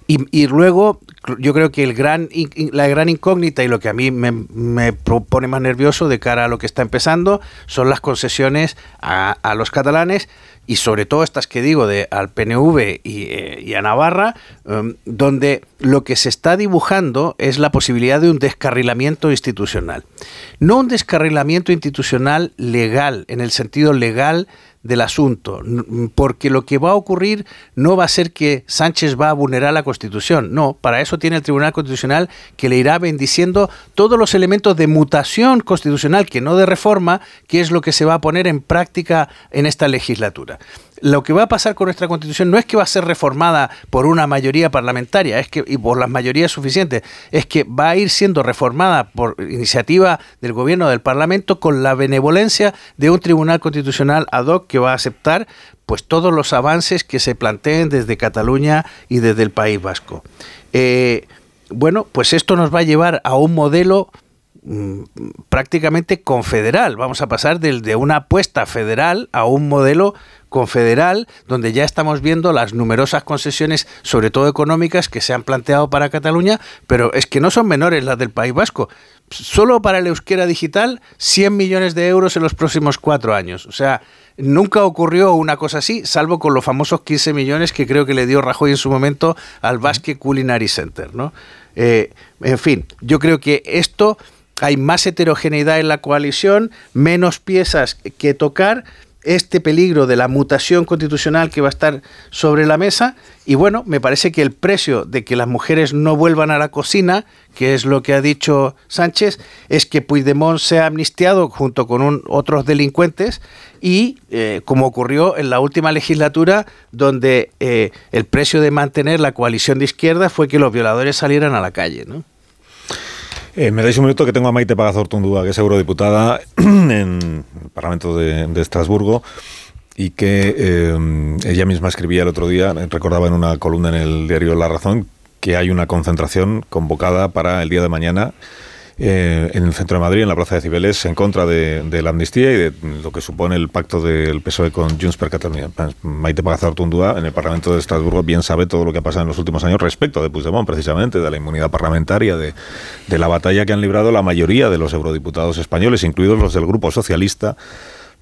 Y luego, yo creo que el gran, la gran incógnita y lo que a mí me, me pone más nervioso de cara a lo que está empezando son las concesiones a, los catalanes y sobre todo estas que digo de al PNV y, eh, y a Navarra, em, donde lo que se está dibujando es la posibilidad de un descarrilamiento institucional. No un descarrilamiento institucional legal, en el sentido legal del asunto, porque lo que va a ocurrir no va a ser que Sánchez va a vulnerar la Constitución, no, para eso tiene el Tribunal Constitucional que le irá bendiciendo todos los elementos de mutación constitucional, que no de reforma, que es lo que se va a poner en práctica en esta legislatura lo que va a pasar con nuestra constitución no es que va a ser reformada por una mayoría parlamentaria es que, y por las mayorías suficientes, es que va a ir siendo reformada por iniciativa del gobierno del Parlamento con la benevolencia de un tribunal constitucional ad hoc que va a aceptar pues todos los avances que se planteen desde Cataluña y desde el País Vasco. Eh, bueno, pues esto nos va a llevar a un modelo mm, prácticamente confederal. Vamos a pasar de una apuesta federal a un modelo confederal, donde ya estamos viendo las numerosas concesiones, sobre todo económicas, que se han planteado para Cataluña, pero es que no son menores las del País Vasco. Solo para el euskera digital, 100 millones de euros en los próximos cuatro años. O sea, nunca ocurrió una cosa así, salvo con los famosos 15 millones que creo que le dio Rajoy en su momento al Basque Culinary Center. ¿no? Eh, en fin, yo creo que esto hay más heterogeneidad en la coalición, menos piezas que tocar este peligro de la mutación constitucional que va a estar sobre la mesa y bueno, me parece que el precio de que las mujeres no vuelvan a la cocina, que es lo que ha dicho Sánchez, es que Puigdemont sea amnistiado junto con otros delincuentes y eh, como ocurrió en la última legislatura donde eh, el precio de mantener la coalición de izquierda fue que los violadores salieran a la calle, ¿no? Eh, me dais un minuto que tengo a Maite Pagazortundúa, que es eurodiputada en el Parlamento de, Estrasburgo y que eh, ella misma escribía el otro día, recordaba en una columna en el diario La Razón, que hay una concentración convocada para el día de mañana eh, en el centro de Madrid, en la Plaza de Cibeles, en contra de, la amnistía y de lo que supone el pacto del PSOE con Junts per Catalunya. Maite Pagazartundúa, en el Parlamento de Estrasburgo, bien sabe todo lo que ha pasado en los últimos años respecto de Puigdemont, precisamente, de la inmunidad parlamentaria, de, de la batalla que han librado la mayoría de los eurodiputados españoles, incluidos los del Grupo Socialista,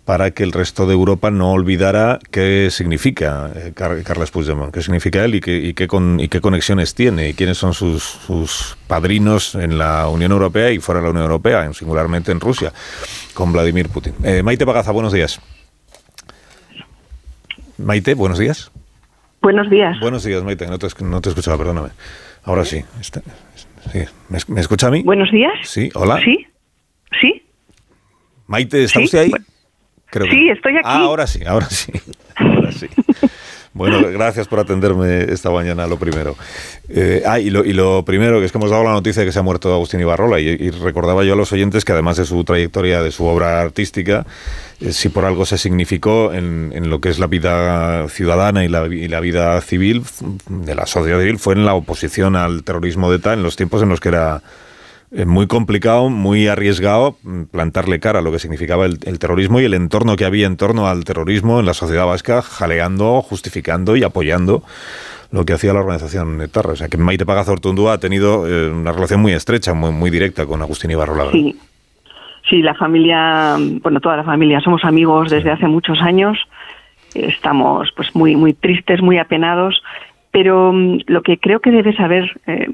para que el resto de Europa no olvidara qué significa eh, Carles Puigdemont, qué significa él y qué, y qué, con, y qué conexiones tiene y quiénes son sus, sus, padrinos en la Unión Europea y fuera de la Unión Europea, singularmente en Rusia, con Vladimir Putin. Eh, Maite Pagaza, buenos días. Maite, buenos días. Buenos días. Buenos días, Maite, no te, no te escuchaba, perdóname. Ahora sí. Este, sí. ¿Me, escucha a mí? Buenos días. Sí, hola. Sí. Sí. Maite, ¿está usted ahí? Sí, estoy aquí. Ah, ahora sí, ahora sí. Ahora sí. Bueno, gracias por atenderme esta mañana, lo primero. Eh, ah, y lo, y lo, primero, que es que hemos dado la noticia de que se ha muerto Agustín Ibarrola, y, recordaba yo a los oyentes que además de su trayectoria, de su obra artística, eh, si por algo se significó en, en, lo que es la vida ciudadana y la, y la, vida civil, de la sociedad civil, fue en la oposición al terrorismo de ETA en los tiempos en los que era muy complicado, muy arriesgado plantarle cara a lo que significaba el, terrorismo y el entorno que había en torno al terrorismo en la sociedad vasca, jaleando, justificando y apoyando lo que hacía la organización Etarra. O sea, que Maite Pagazortundúa ha tenido eh, una relación muy estrecha, muy, muy directa con Agustín Ibarrola. Sí. sí, la familia, bueno, toda la familia, somos amigos desde hace muchos años. Estamos pues muy, muy tristes, muy apenados pero mm, lo que creo que debe saber eh,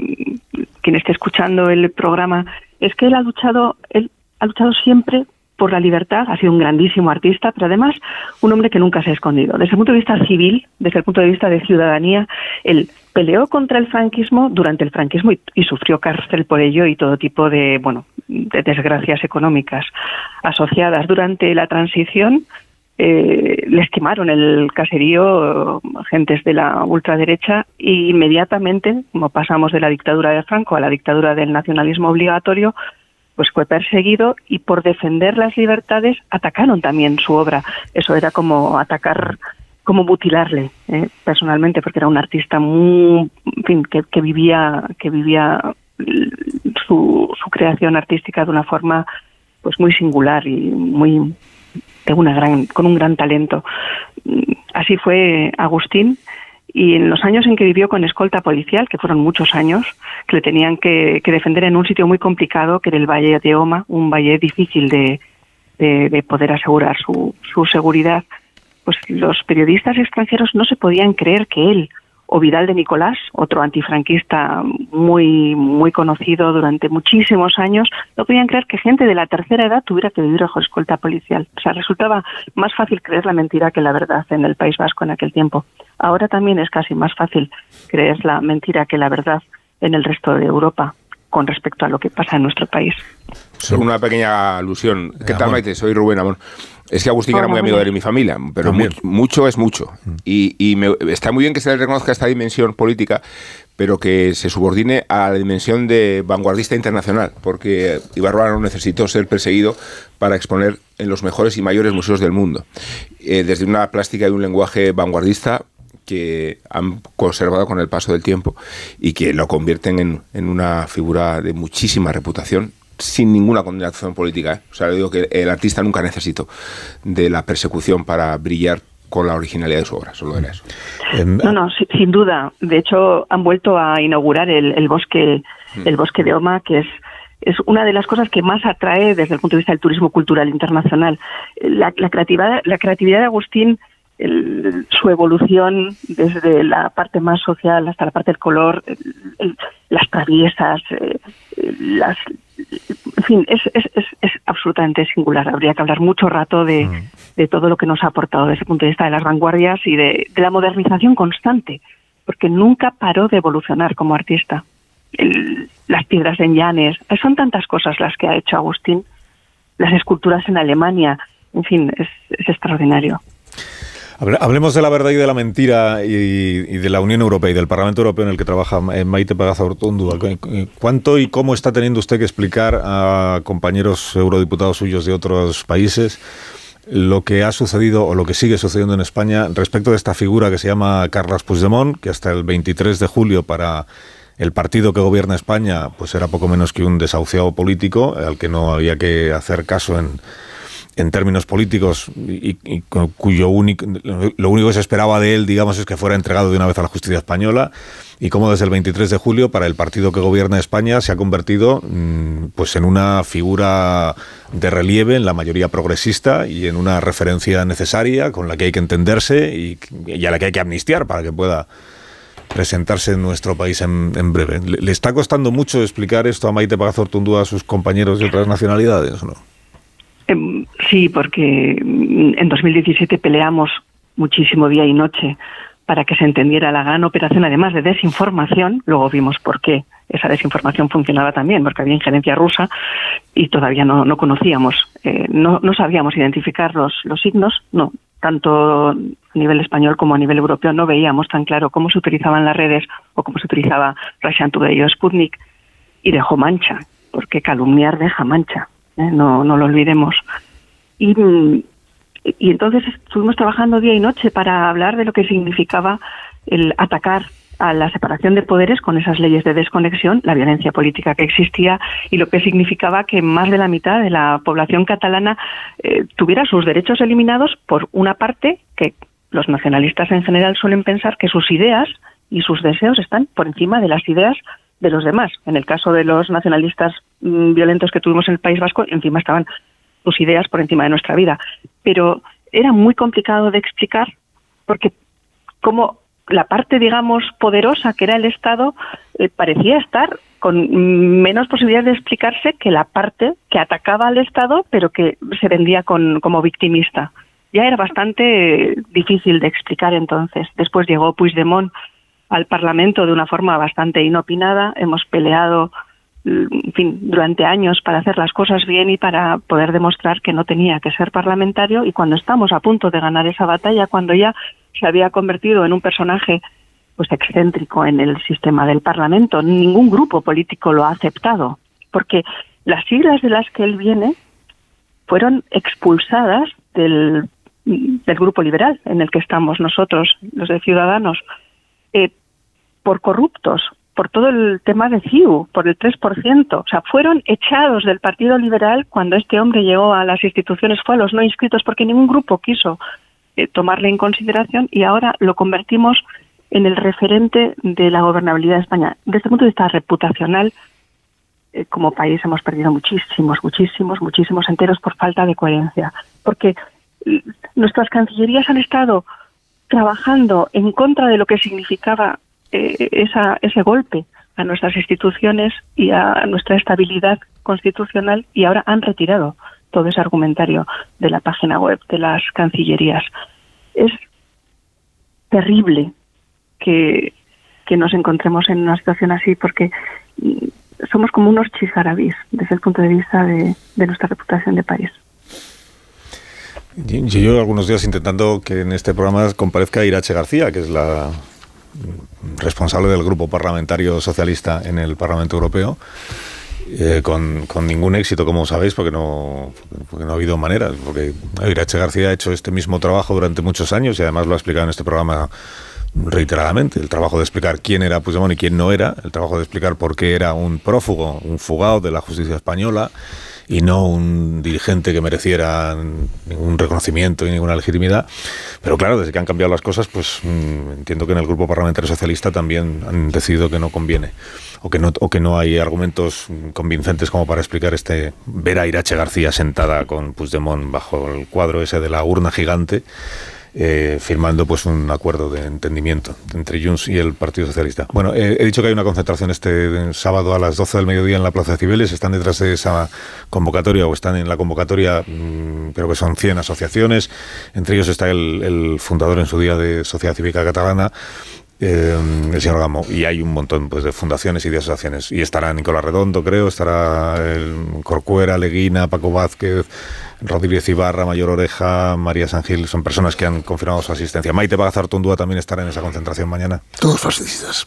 quien esté escuchando el programa es que él ha luchado, él ha luchado siempre por la libertad, ha sido un grandísimo artista, pero además un hombre que nunca se ha escondido. Desde el punto de vista civil, desde el punto de vista de ciudadanía, él peleó contra el franquismo durante el franquismo y, sufrió cárcel por ello y todo tipo de, bueno, de desgracias económicas asociadas. Durante la transición eh, les quemaron el caserío agentes de la ultraderecha e inmediatamente, como pasamos de la dictadura de Franco a la dictadura del nacionalismo obligatorio, pues fue perseguido y por defender las libertades atacaron también su obra. Eso era como atacar, como mutilarle eh, personalmente, porque era un artista muy, en fin, que, que vivía, que vivía su, su creación artística de una forma pues muy singular y muy una gran, con un gran talento. Así fue Agustín y en los años en que vivió con escolta policial, que fueron muchos años, que le tenían que, defender en un sitio muy complicado, que era el Valle de Oma, un valle difícil de, de, poder asegurar su, su seguridad, pues los periodistas extranjeros no se podían creer que él, o Vidal de Nicolás, otro antifranquista muy, muy conocido durante muchísimos años, no podían creer que gente de la tercera edad tuviera que vivir bajo escolta policial. O sea, resultaba más fácil creer la mentira que la verdad en el País Vasco en aquel tiempo. Ahora también es casi más fácil creer la mentira que la verdad en el resto de Europa con respecto a lo que pasa en nuestro país. Solo una pequeña alusión. ¿Qué tal, Maite? Soy Rubén Amón. Es que Agustín era muy amigo de mi familia, pero mucho, es mucho. Mm. Y, está muy bien que se le reconozca esta dimensión política, pero que se subordine a la dimensión de vanguardista internacional, porque no necesitó ser perseguido para exponer en los mejores y mayores museos del mundo. Eh, desde una plástica y un lenguaje vanguardista que han conservado con el paso del tiempo y que lo convierten en, en una figura de muchísima reputación sin ninguna condenación política. ¿eh? O sea, le digo que el artista nunca necesitó de la persecución para brillar con la originalidad de su obra, solo era eso. Em, no, no, sin, duda. De hecho, han vuelto a inaugurar el, bosque, mm. el bosque de Oma, que es es una de las cosas que más atrae desde el punto de vista del turismo cultural internacional. La, creatividad, la creatividad de Agustín su evolución desde la parte más social hasta la parte del color, las traviesas, eh, las, en fin, es, es, es, absolutamente singular. Habría que hablar mucho rato de, mm. de, todo lo que nos ha aportado desde el punto de vista de las vanguardias y de, de la modernización constante, porque nunca paró de evolucionar como artista. las piedras en Llanes, son tantas cosas las que ha hecho Agustín, las esculturas en Alemania, en fin, es, es extraordinario. Hablemos de la verdad y de la mentira y, de la Unión Europea y del Parlamento Europeo en el que trabaja eh, Maite Pagaza Ortundua. ¿Cuánto y cómo está teniendo usted que explicar a compañeros eurodiputados suyos de otros países lo que ha sucedido o lo que sigue sucediendo en España respecto de esta figura que se llama Carlos Puigdemont, que hasta el 23 de julio para el partido que gobierna España pues era poco menos que un desahuciado político al que no había que hacer caso en en términos políticos y, cuyo único, lo único que se esperaba de él, digamos, es que fuera entregado de una vez a la justicia española y cómo desde el 23 de julio para el partido que gobierna España se ha convertido mm, pues en una figura de relieve en la mayoría progresista y en una referencia necesaria con la que hay que entenderse y, a la que hay que amnistiar para que pueda presentarse en nuestro país en, breve. ¿Le, está costando mucho explicar esto a Maite Pagazortundúa a sus compañeros de otras nacionalidades o no? Sí, porque en 2017 peleamos muchísimo día y noche para que se entendiera la gran operación, además de desinformación, luego vimos por qué esa desinformación funcionaba también, porque había injerencia rusa y todavía no, no conocíamos, eh, no, no sabíamos identificar los, los signos, no, tanto a nivel español como a nivel europeo no veíamos tan claro cómo se utilizaban las redes o cómo se utilizaba Russian Today o Sputnik y dejó mancha, porque calumniar deja mancha. ¿eh? no, no lo olvidemos. Y, entonces estuvimos trabajando día y noche para hablar de lo que significaba el atacar a la separación de poderes con esas leyes de desconexión, la violencia política que existía y lo que significaba que más de la mitad de la población catalana eh, tuviera sus derechos eliminados por una parte que los nacionalistas en general suelen pensar que sus ideas y sus deseos están por encima de las ideas de los demás. En el caso de los nacionalistas mm, violentos que tuvimos en el País Vasco, encima estaban sus ideas por encima de nuestra vida. Pero era muy complicado de explicar porque como la parte, digamos, poderosa que era el Estado eh, parecía estar con menos posibilidades de explicarse que la parte que atacaba al Estado, pero que se vendía con, como victimista. Ya era bastante difícil de explicar entonces. Después llegó Puigdemont al Parlamento de una forma bastante inopinada. Hemos peleado en fin, durante años para hacer las cosas bien y para poder demostrar que no tenía que ser parlamentario y cuando estamos a punto de ganar esa batalla, cuando ya se había convertido en un personaje pues excéntrico en el sistema del Parlamento, ningún grupo político lo ha aceptado, porque las siglas de las que él viene fueron expulsadas del, del grupo liberal en el que estamos nosotros, los de Ciudadanos, eh, por corruptos, por todo el tema de CIU, por el 3%. O sea, fueron echados del Partido Liberal cuando este hombre llegó a las instituciones, fue a los no inscritos, porque ningún grupo quiso eh, tomarle en consideración y ahora lo convertimos en el referente de la gobernabilidad de España. Desde el punto de vista reputacional, eh, como país hemos perdido muchísimos, muchísimos, muchísimos enteros por falta de coherencia. Porque nuestras cancillerías han estado trabajando en contra de lo que significaba eh, esa, ese golpe a nuestras instituciones y a nuestra estabilidad constitucional y ahora han retirado todo ese argumentario de la página web de las cancillerías. Es terrible que, nos encontremos en una situación así porque mm, somos como unos chisarabis desde el punto de vista de, nuestra reputación de país. Yo llevo algunos días intentando que en este programa comparezca Irache García, que es la responsable del grupo parlamentario socialista en el Parlamento Europeo. Eh, con, con, ningún éxito, como sabéis, porque no, porque no ha habido maneras. Porque Irache García ha hecho este mismo trabajo durante muchos años y además lo ha explicado en este programa reiteradamente. El trabajo de explicar quién era Puigdemont y quién no era, el trabajo de explicar por qué era un prófugo, un fugado de la justicia española y no un dirigente que mereciera ningún reconocimiento y ninguna legitimidad. Pero claro, desde que han cambiado las cosas, pues mm, entiendo que en el grupo parlamentario socialista también han decidido que no conviene o que no, o que no hay argumentos convincentes como para explicar este ver a Irache García sentada con Puigdemont bajo el cuadro ese de la urna gigante eh, firmando pues un acuerdo de entendimiento entre Junts y el Partido Socialista. Bueno, he dicho que hay una concentración este sábado a las 12 del mediodía en la Plaza de Cibeles. Están detrás de esa convocatoria o están en la convocatoria, mm, creo que son 100 asociaciones. Entre ellos está el fundador en su día de Sociedad Cívica Catalana. Eh, el señor Gamo. Y hay un montón pues, de fundaciones y de asociaciones. Y estará Nicolás Redondo, creo, estará el Corcuera, Leguina, Paco Vázquez, Rodríguez Ibarra, Mayor Oreja, María Sangil, son personas que han confirmado su asistencia. Maite Bagazartundúa también estará en esa concentración mañana. Todos fascistas.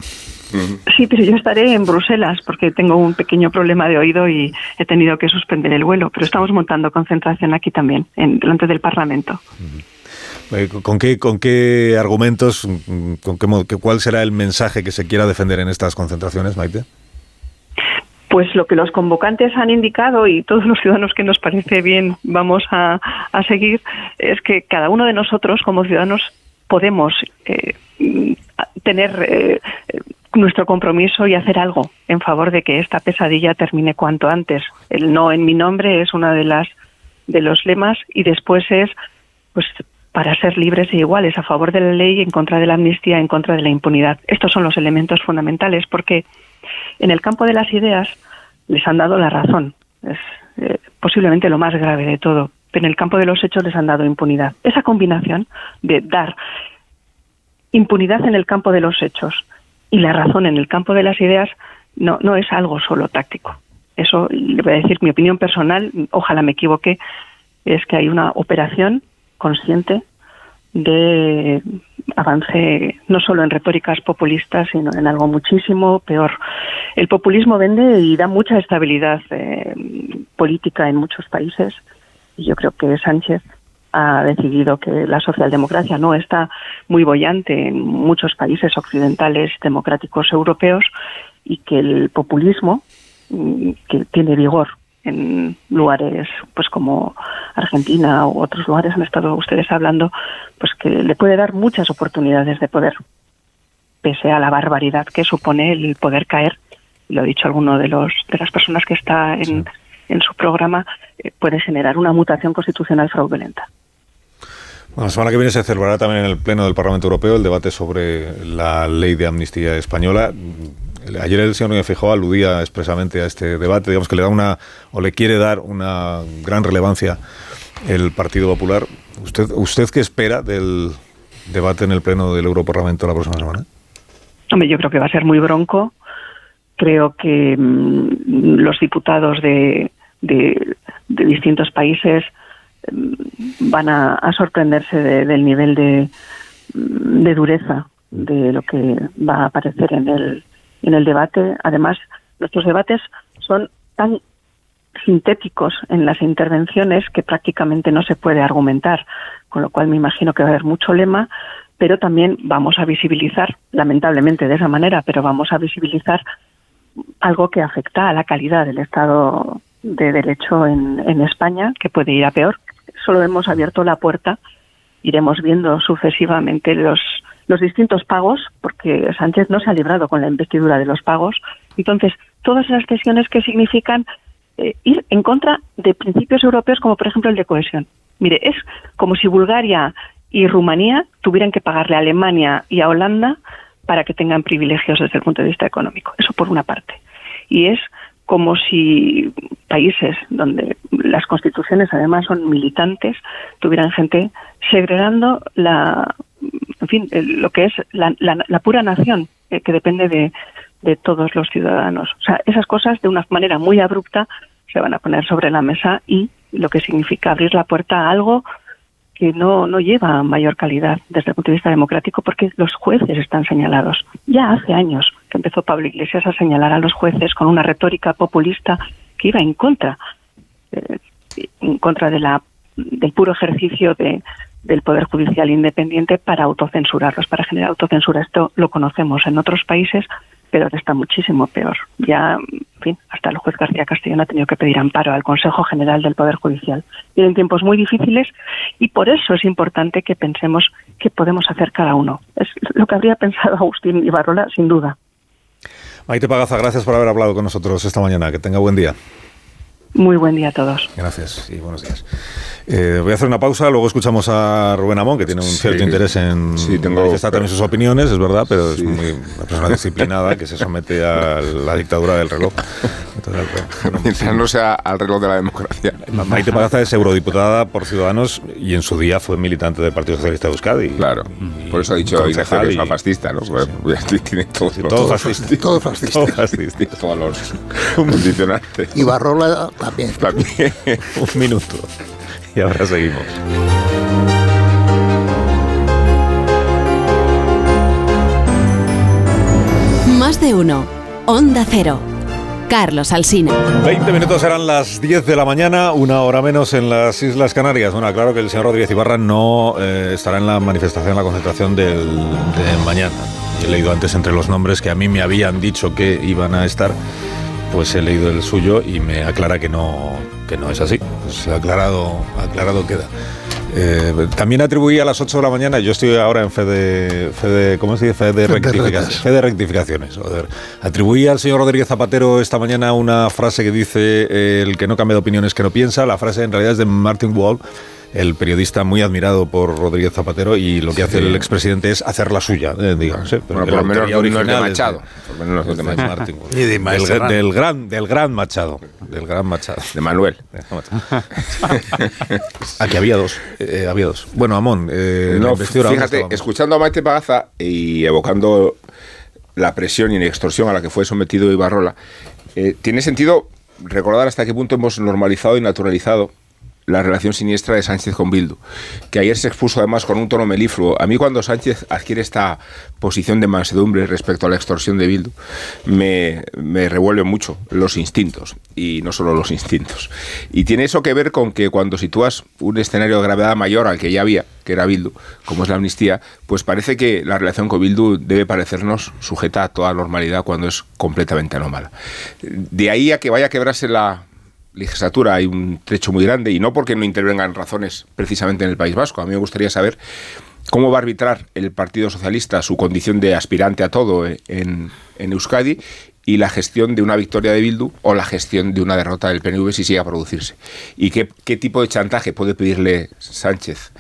Sí, pero yo estaré en Bruselas porque tengo un pequeño problema de oído y he tenido que suspender el vuelo. Pero estamos montando concentración aquí también, en, delante del Parlamento. Eh, ¿Con qué, ¿Con qué argumentos, con qué, cuál será el mensaje que se quiera defender en estas concentraciones, Maite? Pues lo que los convocantes han indicado y todos los ciudadanos que nos parece bien vamos a, seguir es que cada uno de nosotros como ciudadanos podemos eh, tener eh, nuestro compromiso y hacer algo en favor de que esta pesadilla termine cuanto antes. El no en mi nombre es una de las de los lemas y después es pues para ser libres e iguales a favor de la ley, en contra de la amnistía, en contra de la impunidad. Estos son los elementos fundamentales porque en el campo de las ideas les han dado la razón. Es eh, posiblemente lo más grave de todo. Pero en el campo de los hechos les han dado impunidad. Esa combinación de dar impunidad en el campo de los hechos y la razón en el campo de las ideas no, no es algo solo táctico. Eso le voy a decir mi opinión personal, ojalá me equivoque, es que hay una operación consciente de avance no solo en retóricas populistas, sino en algo muchísimo peor. El populismo vende y da mucha estabilidad eh, política en muchos países y yo creo que Sánchez ha decidido que la socialdemocracia no está muy bollante en muchos países occidentales democráticos europeos y que el populismo mm, que tiene vigor en lugares pues como Argentina u otros lugares han estado ustedes hablando, pues que le puede dar muchas oportunidades de poder, pese a la barbaridad que supone el poder caer. Lo ha dicho alguno de los de las personas que está en, en su programa, eh, puede generar una mutación constitucional fraudulenta. La semana que viene se celebrará también en el Pleno del Parlamento Europeo el debate sobre la ley de amnistía española. Ayer el señor Fijó aludía expresamente a este debate, digamos que le da una, o le quiere dar una gran relevancia el Partido Popular. ¿Usted, usted qué espera del debate en el Pleno del Europarlamento la próxima semana? Hombre, yo creo que va a ser muy bronco. Creo que mm, los diputados de, de, distintos países van a, sorprenderse del nivel de, mm, de dureza de lo que va a aparecer en el en el debate. Además, nuestros debates son tan sintéticos en las intervenciones que prácticamente no se puede argumentar, con lo cual me imagino que va a haber mucho lema, pero también vamos a visibilizar, lamentablemente de esa manera, pero vamos a visibilizar algo que afecta a la calidad del Estado de Derecho en, en España, que puede ir a peor. Solo hemos abierto la puerta, iremos viendo sucesivamente los los distintos pagos, porque Sánchez no se ha librado con la investidura de los pagos. Entonces, todas las cesiones que significan eh, ir en contra de principios europeos como por ejemplo el de cohesión. Mire, es como si Bulgaria y Rumanía tuvieran que pagarle a Alemania y a Holanda para que tengan privilegios desde el punto de vista económico. Eso por una parte. Y es como si países donde las constituciones además son militantes tuvieran gente segregando la, en fin, lo que es la, pura nación eh, que depende de, de todos los ciudadanos. O sea, esas cosas de una manera muy abrupta se van a poner sobre la mesa y lo que significa abrir la puerta a algo que no, no lleva mayor calidad desde el punto de vista democrático porque los jueces están señalados. Ya hace años que empezó Pablo Iglesias a señalar a los jueces con una retórica populista que iba en contra, eh, en contra de la, del puro ejercicio de, del Poder Judicial independiente para autocensurarlos, para generar autocensura. Esto lo conocemos en otros países, pero está muchísimo peor. Ya, en fin, hasta el juez García Castellón ha tenido que pedir amparo al Consejo General del Poder Judicial. Vienen tiempos muy difíciles y por eso es importante que pensemos qué podemos hacer cada uno. Es lo que habría pensado Agustín Ibarrola, sin duda. Maite Pagaza, gracias por haber hablado con nosotros esta mañana. Que tenga buen día. Muy buen día a todos. Gracias y buenos días. Eh, voy a hacer una pausa, luego escuchamos a Rubén Amón, que tiene un cierto interés en sí, tengo... manifestar también sus opiniones, es verdad, pero es muy, una persona disciplinada que se somete a la dictadura del reloj. Mientras no sea al reloj de la democracia. Maite Pagaza es eurodiputado por Ciudadanos y en su día fue militante del Partido Socialista de Euskadi. Claro, por eso ha dicho Ignacio que es una fascista, ¿no? tiene todo, todo, fascista. Todo fascista. Todo fascista. Todos los condicionantes. Y Barrola también. También. un minuto. Y ahora seguimos. Más de uno. Onda Cero. Carlos Alsina. 20 minutos serán las 10 de la mañana, una hora menos en las Islas Canarias. Bueno, claro que el señor Rodríguez Ibarra no eh, estará en la manifestación, en la concentración del, de mañana. He leído antes entre los nombres que a mí me habían dicho que iban a estar, pues he leído el suyo y me aclara que no, que no es así. Pues aclarado, aclarado queda. Eh, también atribuí a las 8 de la mañana, yo estoy ahora en fe de, fe de ¿cómo se dice? Fe de, rectificaciones. Fe de rectificaciones. Atribuí al señor Rodríguez Zapatero esta mañana una frase que dice, el que no cambia de opinión es que no piensa. La frase en realidad es de Martin Wall el periodista muy admirado por Rodríguez Zapatero y lo que hace el expresidente es hacer la suya, eh, digamos. bueno, por lo menos no es de Machado. Por lo menos de Martín. del, gran, del gran Machado. Del gran Machado. De Manuel. Aquí había dos. Eh, había dos. Bueno, Amón. Eh, fíjate, escuchando a Maite Pagaza y evocando la presión y la extorsión a la que fue sometido Ibarrola, tiene sentido recordar hasta qué punto hemos normalizado y naturalizado la relación siniestra de Sánchez con Bildu, que ayer se expuso además con un tono melifluo. A mí cuando Sánchez adquiere esta posición de mansedumbre respecto a la extorsión de Bildu, me, me revuelve mucho los instintos, y no solo los instintos. Y tiene eso que ver con que cuando sitúas un escenario de gravedad mayor al que ya había, que era Bildu, como es la amnistía, pues parece que la relación con Bildu debe parecernos sujeta a toda normalidad cuando es completamente anómala. De ahí a que vaya a quebrarse la legislatura hay un trecho muy grande y no porque no intervengan razones precisamente en el País Vasco. A mí me gustaría saber cómo va a arbitrar el Partido Socialista su condición de aspirante a todo en, Euskadi y la gestión de una victoria de Bildu o la gestión de una derrota del PNV si sigue a producirse. Y qué, qué tipo de chantaje puede pedirle Sánchez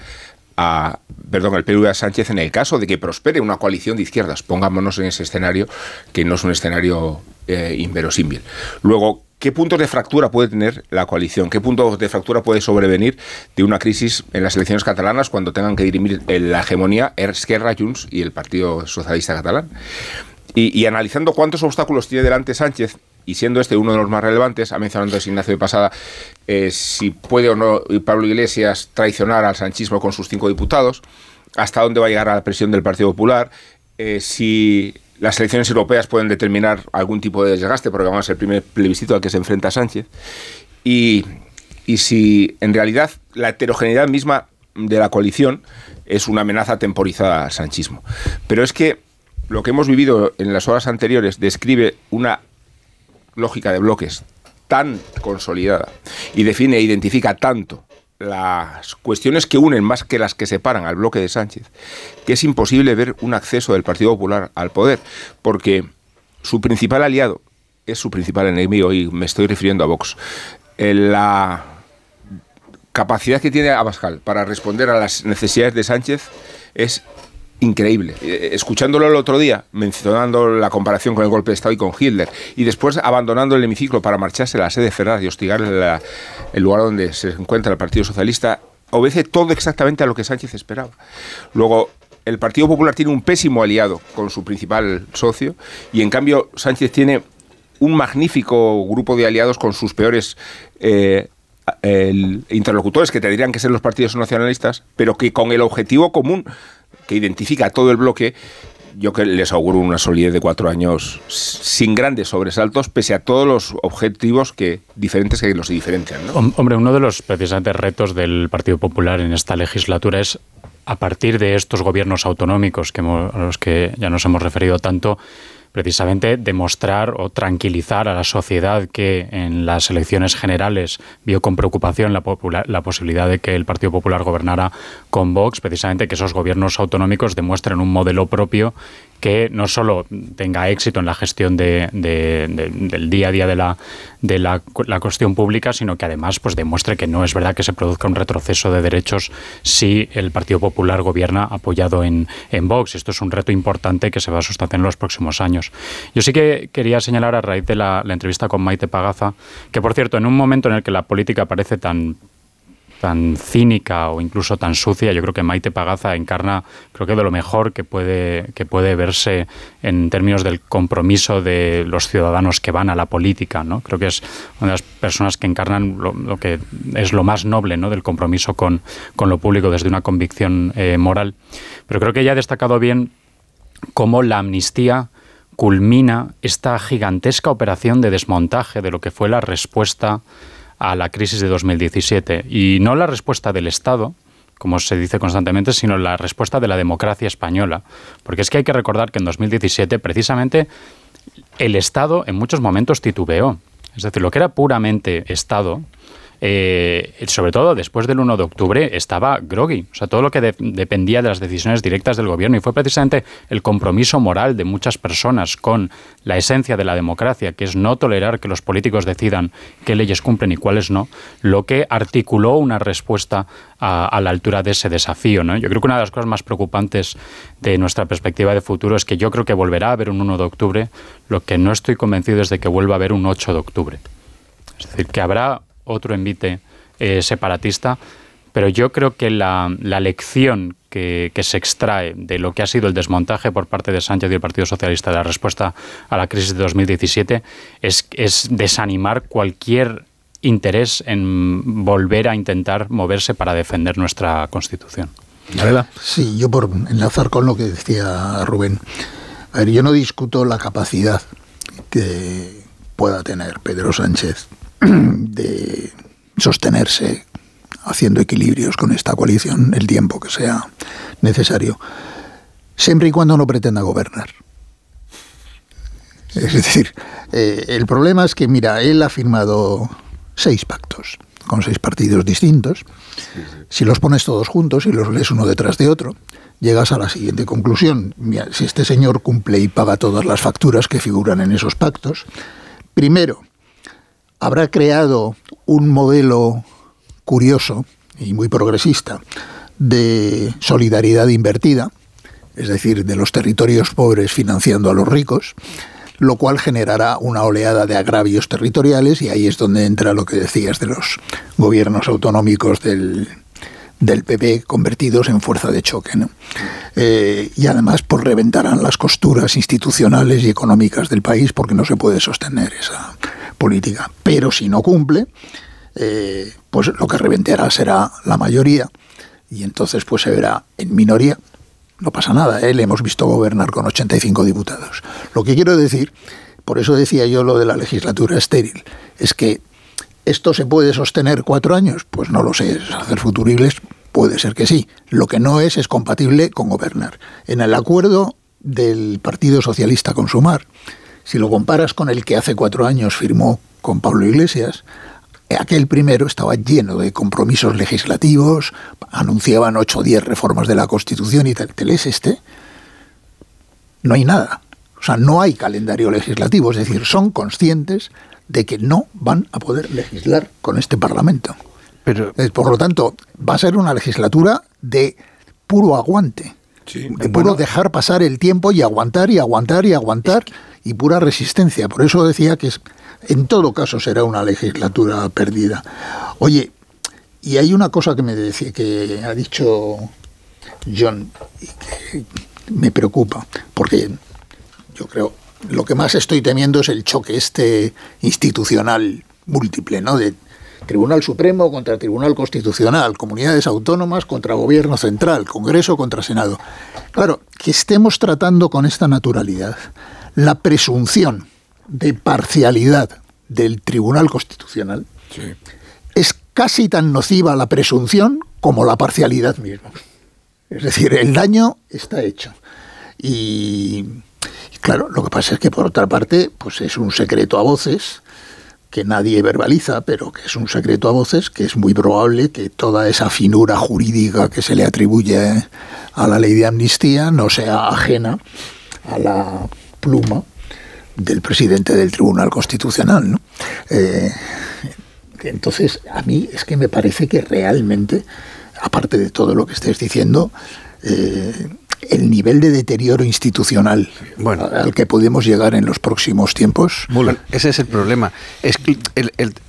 a, perdón, el PNV a Sánchez en el caso de que prospere una coalición de izquierdas. Pongámonos en ese escenario que no es un escenario eh, inverosímil. Luego, ¿Qué puntos de fractura puede tener la coalición? ¿Qué puntos de fractura puede sobrevenir de una crisis en las elecciones catalanas cuando tengan que dirimir la hegemonía Esquerra, Junts y el Partido Socialista Catalán? Y, analizando cuántos obstáculos tiene delante Sánchez, y siendo este uno de los más relevantes, ha mencionado Ignacio de Pasada, eh, si puede o no Pablo Iglesias traicionar al sanchismo con sus cinco diputados, hasta dónde va a llegar a la presión del Partido Popular, eh, si las elecciones europeas pueden determinar algún tipo de desgaste, porque vamos el primer plebiscito al que se enfrenta Sánchez. Y, y si en realidad la heterogeneidad misma de la coalición es una amenaza temporizada al sanchismo. Pero es que lo que hemos vivido en las horas anteriores describe una lógica de bloques tan consolidada y define e identifica tanto las cuestiones que unen más que las que separan al bloque de Sánchez, que es imposible ver un acceso del Partido Popular al poder, porque su principal aliado es su principal enemigo, y me estoy refiriendo a Vox. En la capacidad que tiene Abascal para responder a las necesidades de Sánchez es increíble. Eh, escuchándolo el otro día, mencionando la comparación con el golpe de Estado y con Hitler, y después abandonando el hemiciclo para marcharse a la sede Ferraz y hostigar el lugar donde se encuentra el Partido Socialista, obedece todo exactamente a lo que Sánchez esperaba. Luego, el Partido Popular tiene un pésimo aliado con su principal socio, y en cambio Sánchez tiene un magnífico grupo de aliados con sus peores eh, interlocutores, que tendrían que ser los partidos nacionalistas, pero que con el objetivo común que identifica a todo el bloque, yo que les auguro una solidez de cuatro años sin grandes sobresaltos, pese a todos los objetivos que diferentes que los diferencian. Hombre, uno de los precisamente retos del Partido Popular en esta legislatura es a partir de estos gobiernos autonómicos que a los que ya nos hemos referido tanto, precisamente demostrar o tranquilizar a la sociedad que en las elecciones generales vio con preocupación la, la, posibilidad de que el Partido Popular gobernara con Vox, precisamente que esos gobiernos autonómicos demuestren un modelo propio que no solo tenga éxito en la gestión de, del día a día de, la, de la, cuestión pública, sino que además pues, demuestre que no es verdad que se produzca un retroceso de derechos si el Partido Popular gobierna apoyado en, en Vox. Esto es un reto importante que se va a sustanciar en los próximos años. Yo sí que quería señalar a raíz de la, la entrevista con Maite Pagaza, que por cierto, en un momento en el que la política parece tan tan cínica o incluso tan sucia, yo creo que Maite Pagaza encarna, creo que de lo mejor que puede, que puede verse en términos del compromiso de los ciudadanos que van a la política, ¿no? Creo que es una de las personas que encarnan lo, que es lo más noble, ¿no? Del compromiso con, con lo público desde una convicción eh, moral. Pero creo que ella ha destacado bien cómo la amnistía culmina esta gigantesca operación de desmontaje de lo que fue la respuesta a la crisis de 2017. Y no la respuesta del Estado, como se dice constantemente, sino la respuesta de la democracia española. Porque es que hay que recordar que en 2017, precisamente, el Estado en muchos momentos titubeó. Es decir, lo que era puramente Estado, eh, sobre todo después del 1 de octubre, estaba groggy. O sea, todo lo que dependía de las decisiones directas del gobierno. Y fue precisamente el compromiso moral de muchas personas con la esencia de la democracia, que es no tolerar que los políticos decidan qué leyes cumplen y cuáles no, lo que articuló una respuesta a, la altura de ese desafío. ¿no? Yo creo que una de las cosas más preocupantes de nuestra perspectiva de futuro es que yo creo que volverá a haber un 1 de octubre. Lo que no estoy convencido es de que vuelva a haber un 8 de octubre. Es decir, que habrá otro envite eh, separatista, pero yo creo que la, lección que, se extrae de lo que ha sido el desmontaje por parte de Sánchez y el Partido Socialista de la respuesta a la crisis de 2017 es, es desanimar cualquier interés en volver a intentar moverse para defender nuestra Constitución. Sí, yo por enlazar con lo que decía Rubén. A ver, yo no discuto la capacidad que pueda tener Pedro Sánchez de sostenerse haciendo equilibrios con esta coalición el tiempo que sea necesario, siempre y cuando no pretenda gobernar. Es decir, eh, el problema es que, mira, él ha firmado seis pactos con seis partidos distintos. Si los pones todos juntos y los lees uno detrás de otro, llegas a la siguiente conclusión. si este señor cumple y paga todas las facturas que figuran en esos pactos, primero, habrá creado un modelo curioso y muy progresista de solidaridad invertida, es decir, de los territorios pobres financiando a los ricos, lo cual generará una oleada de agravios territoriales y ahí es donde entra lo que decías de los gobiernos autonómicos del, del PP convertidos en fuerza de choque. Eh, y además pues reventarán las costuras institucionales y económicas del país porque no se puede sostener esa política. Pero si no cumple, eh, pues lo que reventará será la mayoría y entonces pues se verá en minoría. No pasa nada, ¿eh? le hemos visto gobernar con 85 diputados. Lo que quiero decir, por eso decía yo lo de la legislatura estéril, es que esto se puede sostener cuatro años, pues no lo sé, hacer futuribles puede ser que sí. Lo que no es es compatible con gobernar. En el acuerdo del Partido Socialista con Sumar, si lo comparas con el que hace cuatro años firmó con Pablo Iglesias, aquel primero estaba lleno de compromisos legislativos, anunciaban ocho o diez reformas de la Constitución y tal. ¿Te lees este? No hay nada. O sea, no hay calendario legislativo. Es decir, son conscientes de que no van a poder legislar con este Parlamento. Pero, eh, por lo tanto, va a ser una legislatura de puro aguante. de puro dejar pasar el tiempo y aguantar y aguantar y aguantar y pura resistencia. Por eso decía que en todo caso será una legislatura perdida. Oye, y hay una cosa que me decía, que ha dicho John y que me preocupa, porque yo creo lo que más estoy temiendo es el choque este institucional múltiple, ¿no? De Tribunal Supremo contra Tribunal Constitucional, comunidades autónomas contra Gobierno Central, Congreso contra Senado. Claro, que estemos tratando con esta naturalidad la presunción de parcialidad del Tribunal Constitucional es casi tan nociva la presunción como la parcialidad misma. Es decir, el daño está hecho. Y claro, lo que pasa es que por otra parte, pues es un secreto a voces que nadie verbaliza, pero que es un secreto a voces, que es muy probable que toda esa finura jurídica que se le atribuye a la ley de amnistía no sea ajena a la pluma del presidente del Tribunal Constitucional. ¿no? Eh, entonces, a mí es que me parece que realmente, aparte de todo lo que estés diciendo, eh, el nivel de deterioro institucional al que podemos llegar en los próximos tiempos. ese es el problema. Es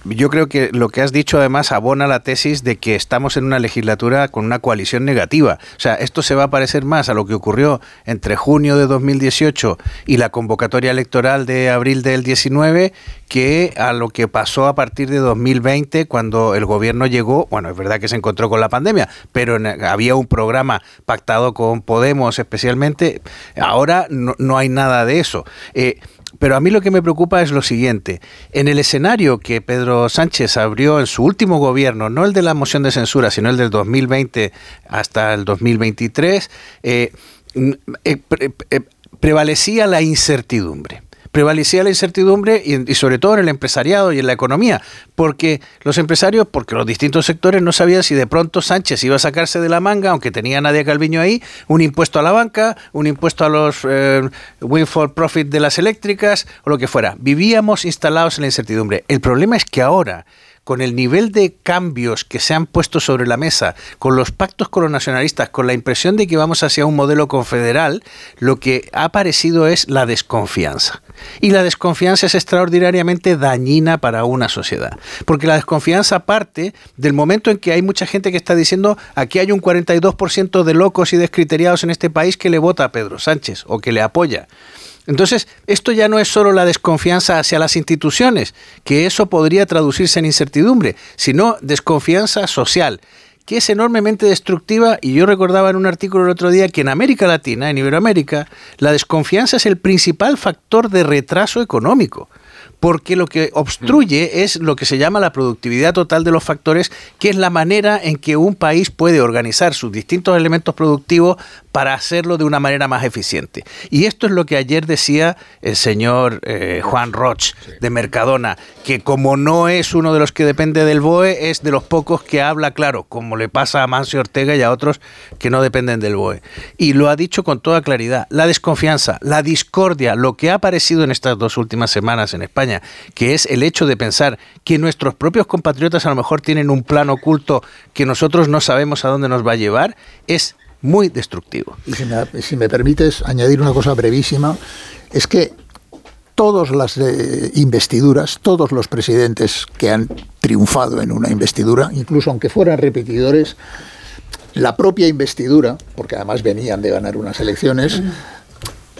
yo creo que lo que has dicho además abona la tesis de que estamos en una legislatura con una coalición negativa. O sea, esto se va a parecer más a lo que ocurrió entre junio de 2018 y la convocatoria electoral de abril del 19 que a lo que pasó a partir de 2020 cuando el gobierno llegó, bueno, es verdad que se encontró con la pandemia, pero había un programa pactado con Podemos especialmente, ahora no, hay nada de eso. Eh, pero a mí lo que me preocupa es lo siguiente. En el escenario que Pedro Sánchez abrió en su último gobierno, no el de la moción de censura, sino el del 2020 hasta el 2023, eh, eh, prevalecía la incertidumbre prevalecía la incertidumbre y, sobre todo en el empresariado y en la economía, porque los empresarios, porque los distintos sectores no sabían si de pronto Sánchez iba a sacarse de la manga, aunque tenía a Calviño ahí, un impuesto a la banca, un impuesto a los eh, windfall profit de las eléctricas o lo que fuera. Vivíamos instalados en la incertidumbre. El problema es que ahora con el nivel de cambios que se han puesto sobre la mesa, con los pactos con los nacionalistas, con la impresión de que vamos hacia un modelo confederal, lo que ha aparecido es la desconfianza. Y la desconfianza es extraordinariamente dañina para una sociedad, porque la desconfianza parte del momento en que hay mucha gente que está diciendo aquí hay un 42% de locos y descriteriados en este país que le vota a Pedro Sánchez o que le apoya. Entonces, esto ya no es solo la desconfianza hacia las instituciones, que eso podría traducirse en incertidumbre, sino desconfianza social que es enormemente destructiva. Y yo recordaba en un artículo el otro día que en América Latina, en Iberoamérica, la desconfianza es el principal factor de retraso económico porque lo que obstruye mm. es lo que se llama la productividad total de los factores, que es la manera en que un país puede organizar sus distintos elementos productivos para hacerlo de una manera más eficiente. Y esto es lo que ayer decía el señor eh, Juan Roch de Mercadona, que como no es uno de los que depende del BOE, es de los pocos que habla claro, como le pasa a Mancio Ortega y a otros que no dependen del BOE. Y lo ha dicho con toda claridad. La desconfianza, la discordia, lo que ha aparecido en estas dos últimas semanas en España, que es el hecho de pensar que nuestros propios compatriotas a lo mejor tienen un plan oculto que nosotros no sabemos a dónde nos va a llevar, es muy destructivo. Y si me, si permites añadir una cosa brevísima, es que todas las eh, investiduras, todos los presidentes que han triunfado en una investidura, incluso aunque fueran repetidores, la propia investidura, porque además venían de ganar unas elecciones,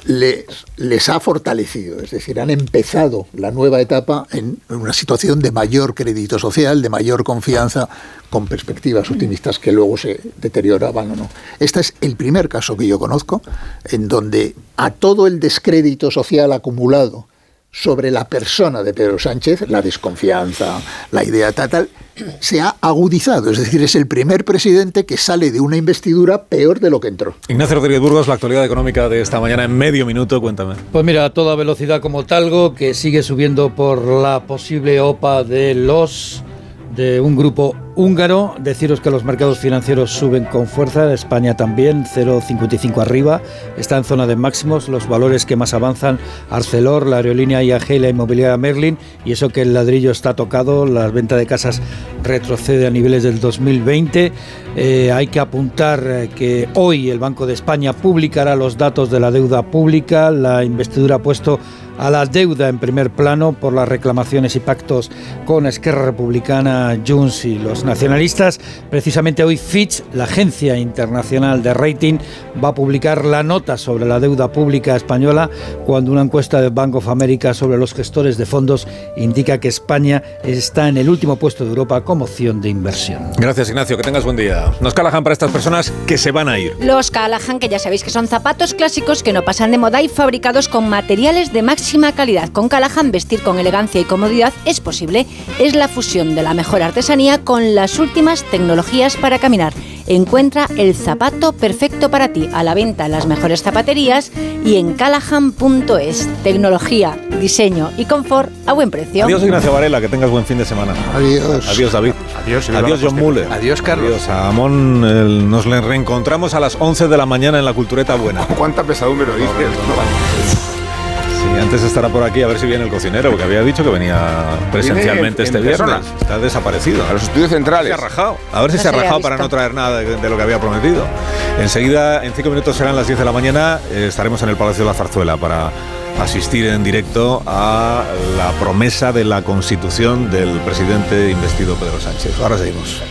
les, les ha fortalecido, es decir, han empezado la nueva etapa en una situación de mayor crédito social, de mayor confianza, con perspectivas optimistas que luego se deterioraban o no. Este es el primer caso que yo conozco en donde a todo el descrédito social acumulado sobre la persona de Pedro Sánchez, la desconfianza, la idea tal, se ha agudizado. Es decir, es el primer presidente que sale de una investidura peor de lo que entró. Ignacio Rodríguez Burgos, la actualidad económica de esta mañana en medio minuto, cuéntame. Pues mira, a toda velocidad como talgo, que sigue subiendo por la posible OPA de los de un grupo húngaro. Deciros que los mercados financieros suben con fuerza, España también, 0,55 arriba, está en zona de máximos, los valores que más avanzan, Arcelor, la aerolínea IAG y la inmobiliaria Merlin, y eso que el ladrillo está tocado, la venta de casas retrocede a niveles del 2020. Eh, hay que apuntar eh, que hoy el Banco de España publicará los datos de la deuda pública, la investidura ha puesto a la deuda en primer plano por las reclamaciones y pactos con Esquerra Republicana, Junts y los nacionalistas. Precisamente hoy Fitch, la agencia internacional de rating, va a publicar la nota sobre la deuda pública española cuando una encuesta de Bank of America sobre los gestores de fondos indica que España está en el último puesto de Europa como opción de inversión. Gracias Ignacio, que tengas buen día. Nos Callahan para estas personas que se van a ir. Los Callahan, que ya sabéis que son zapatos clásicos que no pasan de moda y fabricados con materiales de máxima calidad. Con Callahan vestir con elegancia y comodidad es posible. Es la fusión de la mejor artesanía con las últimas tecnologías para caminar. Encuentra el zapato perfecto para ti a la venta en las mejores zapaterías y en callahan.es. Tecnología, diseño y confort a buen precio. Adiós Ignacio Varela, que tengas buen fin de semana. Adiós. Adiós David. Adiós. Adiós John Muller. Adiós Carlos. Adiós a Amón. El- nos le reencontramos a las 11 de la mañana en la Cultureta Buena. ¿Cuánta pesadumbre lo dices? Sí, antes estará por aquí a ver si viene el cocinero, porque había dicho que venía presencialmente este en viernes. persona. Está desaparecido. A los estudios centrales. Se ha rajado. A ver si No se ha se le ha rajado para no traer nada de, de lo que había prometido. Enseguida, en cinco minutos serán las 10 de la mañana, eh, estaremos en el Palacio de la Zarzuela para asistir en directo a la promesa de la constitución del presidente investido Pedro Sánchez. Ahora seguimos.